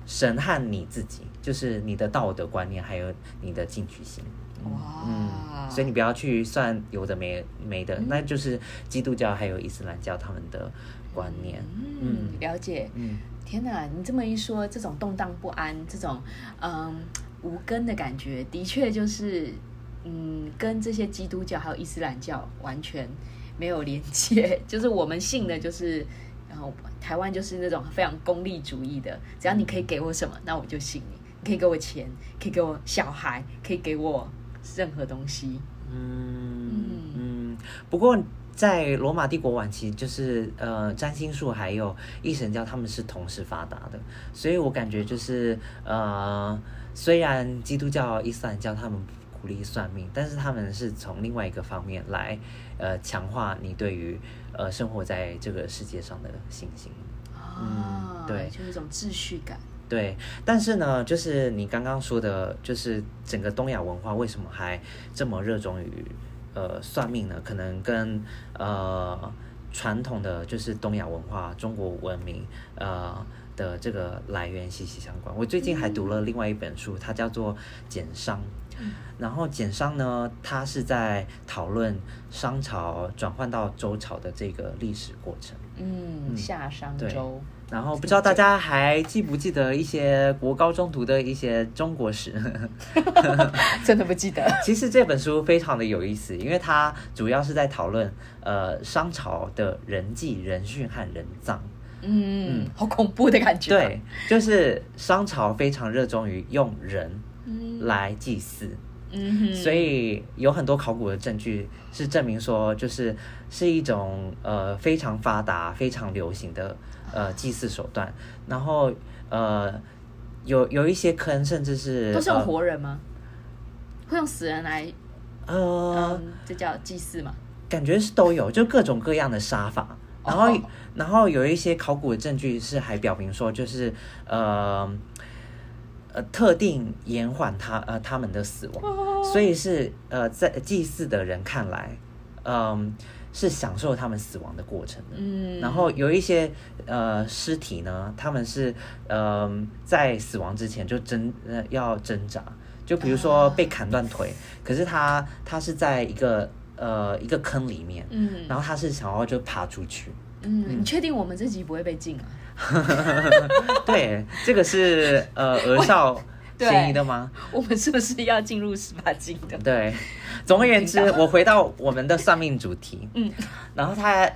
神和你自己，就是你的道德观念还有你的进取心。哇，嗯，所以你不要去算有的没没的，嗯那就是基督教还有伊斯兰教他们的观念。嗯，了解。嗯，天哪，你这么一说，这种动荡不安，这种嗯无根的感觉，的确就是嗯跟这些基督教还有伊斯兰教完全没有连接。就是我们信的就是，然后台湾就是那种非常功利主义的，只要你可以给我什么，那我就信你。你可以给我钱，可以给我小孩，可以给我任何东西。嗯嗯，不过在罗马帝国晚期，就是呃，占星术还有异神教，他们是同时发达的，所以我感觉就是呃，虽然基督教、伊斯兰教他们鼓励算命，但是他们是从另外一个方面来呃强化你对于呃生活在这个世界上的信心。啊，对就是一种秩序感。对，但是呢，就是你刚刚说的，就是整个东亚文化为什么还这么热衷于呃算命呢？可能跟呃传统的就是东亚文化、中国文明呃的这个来源息息相关。我最近还读了另外一本书，它叫做《简商》。然后简商呢，它是在讨论商朝转换到周朝的这个历史过程。嗯，夏商周。然后不知道大家还记不记得一些国高中读的一些中国史？真的不记得。其实这本书非常的有意思，因为它主要是在讨论呃商朝的人祭、人训和人葬。嗯，好恐怖的感觉。对，就是商朝非常热衷于用人嗯来祭祀。嗯哼，所以有很多考古的证据是证明说，就是是一种呃非常发达、非常流行的呃祭祀手段。然后呃有有一些坑，甚至是都是用呃活人吗？会用死人来，呃嗯，这叫祭祀嘛？感觉是都有，就各种各样的杀法。然后、哦。然后有一些考古的证据是还表明说，就是呃呃特定延缓他呃他们的死亡。哦。所以是呃，在祭祀的人看来，嗯、是享受他们死亡的过程的。嗯，然后有一些呃尸体呢，他们是呃在死亡之前就挣呃要挣扎，就比如说啊。被砍断腿，可是他他是在一个呃一个坑里面，嗯然后他是想要就爬出去。嗯，你确定我们这集不会被禁啊？对，这个是呃儿少对嫌疑的吗？我们是不是要进入十八禁的？对，总而言之，我回到我们的算命主题，嗯，然后他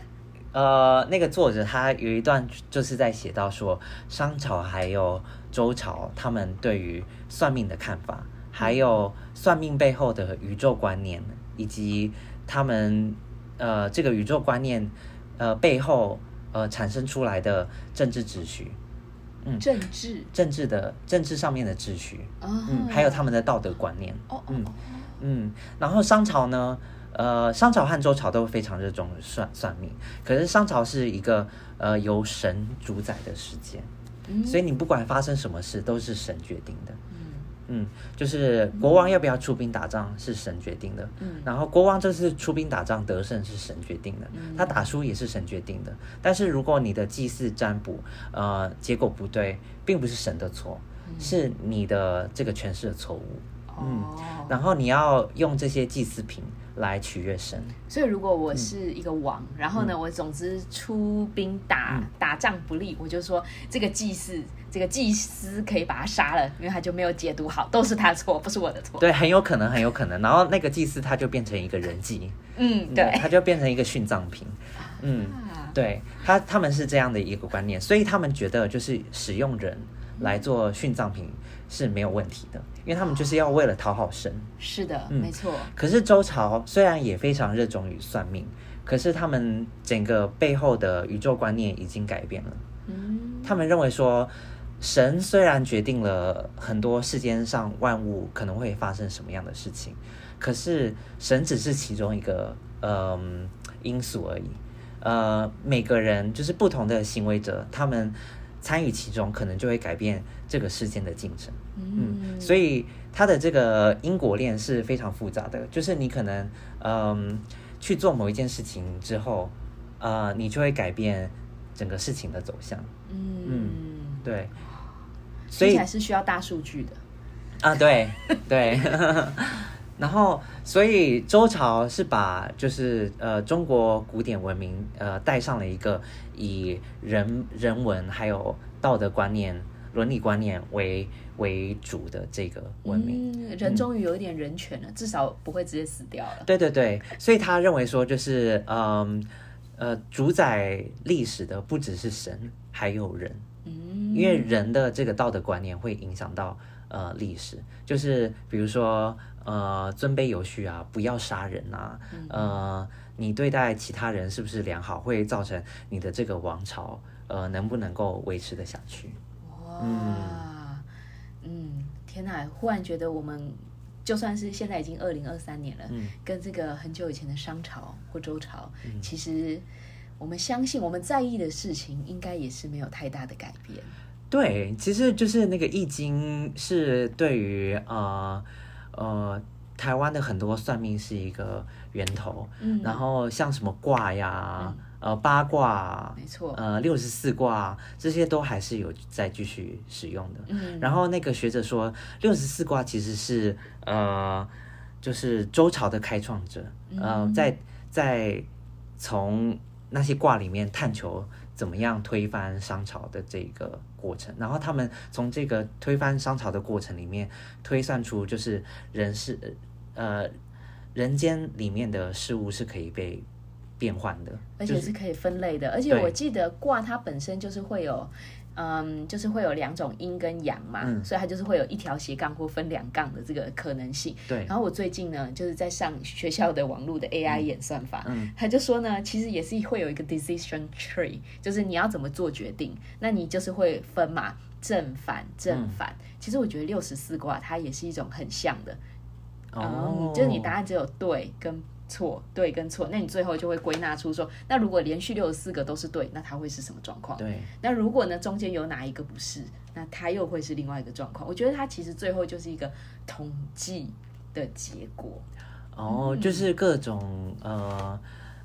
呃那个作者他有一段就是在写到说商朝还有周朝他们对于算命的看法，还有算命背后的宇宙观念，以及他们呃这个宇宙观念呃背后呃产生出来的政治秩序，嗯。政治。政治的政治上面的秩序，啊，嗯，还有他们的道德观念，嗯哦哦哦，嗯，然后商朝呢，呃，商朝和周朝都非常热衷算算命，可是商朝是一个呃由神主宰的世界，嗯。所以你不管发生什么事都是神决定的。嗯嗯，就是国王要不要出兵打仗是神决定的，嗯。然后国王这次出兵打仗得胜是神决定的，嗯。他打输也是神决定的。但是如果你的祭祀占卜呃结果不对，并不是神的错，嗯。是你的这个诠释的错误。嗯哦，然后你要用这些祭祀品来取悦神。所以如果我是一个王，然后嗯呢，我总之出兵打、打仗不利，我就说这个祭祀，这个祭司可以把他杀了，因为他就没有解读好，都是他错，不是我的错。对，很有可能，很有可能。然后那个祭司他就变成一个人祭，嗯，嗯对。他就变成一个殉葬品。嗯，啊对他他们是这样的一个观念，所以他们觉得就是使用人来做殉葬品是没有问题的，因为他们就是要为了讨好神。是的，嗯没错。可是周朝虽然也非常热衷于算命，可是他们整个背后的宇宙观念已经改变了。嗯，他们认为说，神虽然决定了很多世间上万物可能会发生什么样的事情，可是神只是其中一个嗯、因素而已。呃，每个人就是不同的行为者，他们参与其中，可能就会改变这个事件的进程。嗯，所以它的这个因果链是非常复杂的，就是你可能嗯去做某一件事情之后，呃，你就会改变整个事情的走向。嗯，对，所以还是需要大数据的。啊，对对，然后所以周朝是把就是呃中国古典文明呃带上了一个以人人文还有道德观念、伦理观念为为主的这个文明。嗯，人终于有一点人权了，至少不会直接死掉了。对对对，所以他认为说就是嗯呃主宰历史的不只是神，还有人。嗯，因为人的这个道德观念会影响到呃历史，就是比如说呃尊卑有序啊，不要杀人啊，呃你对待其他人是不是良好，会造成你的这个王朝呃能不能够维持的下去。哇，嗯，天哪！忽然觉得我们就算是现在已经二零二三年了，嗯跟这个很久以前的商朝或周朝，其实我们相信我们在意的事情，应该也是没有太大的改变。对，其实就是那个《易经》是对于呃呃台湾的很多算命是一个源头，嗯然后像什么卦呀、呃八卦啊，没错，呃六十四卦这些都还是有在继续使用的。嗯，然后那个学者说，六十四卦其实是呃，就是周朝的开创者，呃，在在从那些卦里面探求怎么样推翻商朝的这个过程，然后他们从这个推翻商朝的过程里面推算出，就是人是呃人间里面的事物是可以被变换的，而且是可以分类的，而且我记得卦它本身就是会有。嗯，就是会有两种阴跟阳嘛，嗯。所以它就是会有一条斜杠或分两杠的这个可能性。对。然后我最近呢，就是在上学校的网络的 AI 演算法，嗯。他就说呢，其实也是会有一个 decision tree，就是你要怎么做决定，那你就是会分嘛，正反正反。其实我觉得六十四卦它也是一种很像的，嗯，就是你答案只有对跟错，对跟错，那你最后就会归纳出说，那如果连续六十四个都是对，那它会是什么状况？对。那如果呢中间有哪一个不是，那它又会是另外一个状况。我觉得它其实最后就是一个统计的结果。哦，就是各种呃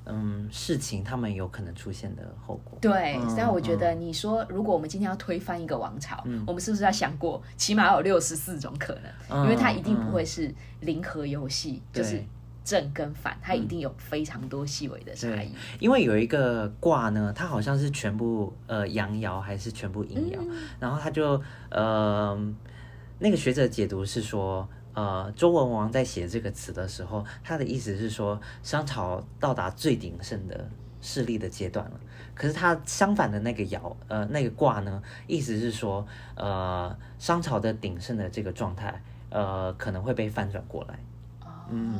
嗯事情，他们有可能出现的后果。对，嗯但我觉得你说，如果我们今天要推翻一个王朝，我们是不是要想过，起码有六十四种可能？嗯因为它一定不会是零和游戏，对就是正跟反，它一定有非常多细微的差异。因为有一个卦呢，它好像是全部呃阳爻还是全部阴爻，然后他就呃那个学者解读是说。呃，周文王在写这个词的时候，他的意思是说，商朝到达最鼎盛的势力的阶段了。可是他相反的那个爻，呃，那个卦呢，意思是说，呃，商朝的鼎盛的这个状态，呃，可能会被翻转过来。嗯，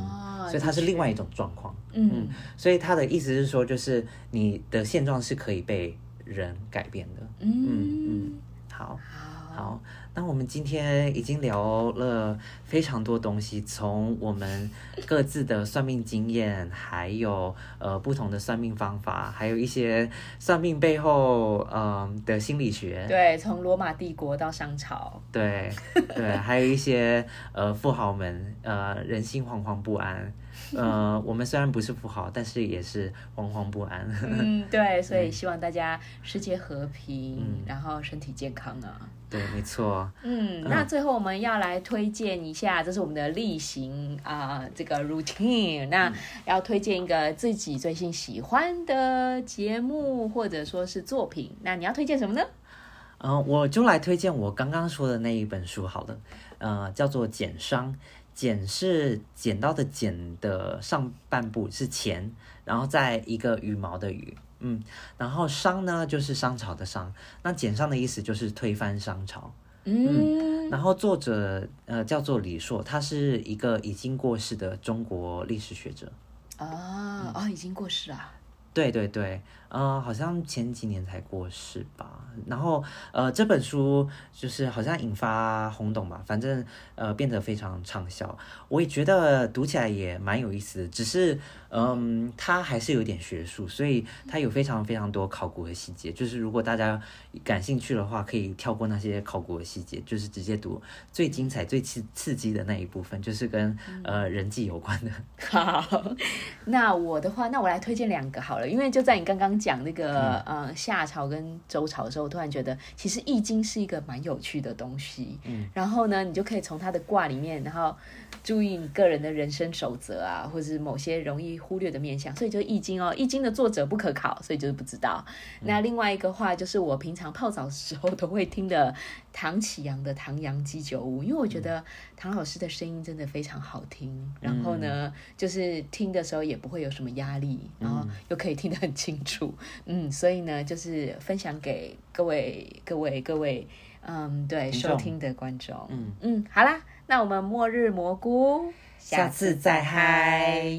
所以它是另外一种状况。嗯。所以他的意思是说，就是你的现状是可以被人改变的。嗯，嗯，好，好，那我们今天已经聊了非常多东西，从我们各自的算命经验，还有呃不同的算命方法，还有一些算命背后嗯、呃的心理学。对，从罗马帝国到商朝，对对，还有一些呃富豪们呃人心惶惶不安，呃，我们虽然不是富豪，但是也是惶惶不安。嗯，对，所以希望大家世界和平，然后身体健康啊。对，没错。嗯，那最后我们要来推荐一下，这是我们的例行啊，这个 routine。那要推荐一个自己最近喜欢的节目或者说是作品，那你要推荐什么呢？嗯，我就来推荐我刚刚说的那一本书好了，呃，叫做《剪商》。剪是剪刀的剪的上半部是钱，然后再一个羽毛的羽，嗯，然后商呢就是商朝的商，那简上的意思就是推翻商朝，嗯，然后作者呃叫做李硕，他是一个已经过世的中国历史学者，啊啊，已经过世啊。对对对，呃，好像前几年才过世吧。然后，呃，这本书就是好像引发轰动吧，反正呃变得非常畅销。我也觉得读起来也蛮有意思的，只是嗯，它还是有点学术，所以它有非常非常多考古的细节。就是如果大家感兴趣的话，可以跳过那些考古的细节，就是直接读最精彩、最刺刺激的那一部分，就是跟呃人际有关的。好，那我的话，那我来推荐两个好了。因为就在你刚刚讲那个呃夏朝跟周朝的时候，我突然觉得其实易经是一个蛮有趣的东西。嗯，然后呢，你就可以从它的卦里面，然后注意你个人的人生守则啊，或者是某些容易忽略的面相。所以就易经哦，易经的作者不可考，所以就是不知道。那另外一个话就是我平常泡澡时候都会听的唐启阳的《唐阳鸡酒屋》，因为我觉得唐老师的声音真的非常好听。然后呢，就是听的时候也不会有什么压力，然后又可以。听得很清楚，嗯，所以呢，就是分享给各位、各位、各位，嗯，对，收听的观众，嗯嗯，好啦，那我们末日蘑菇，下次再嗨。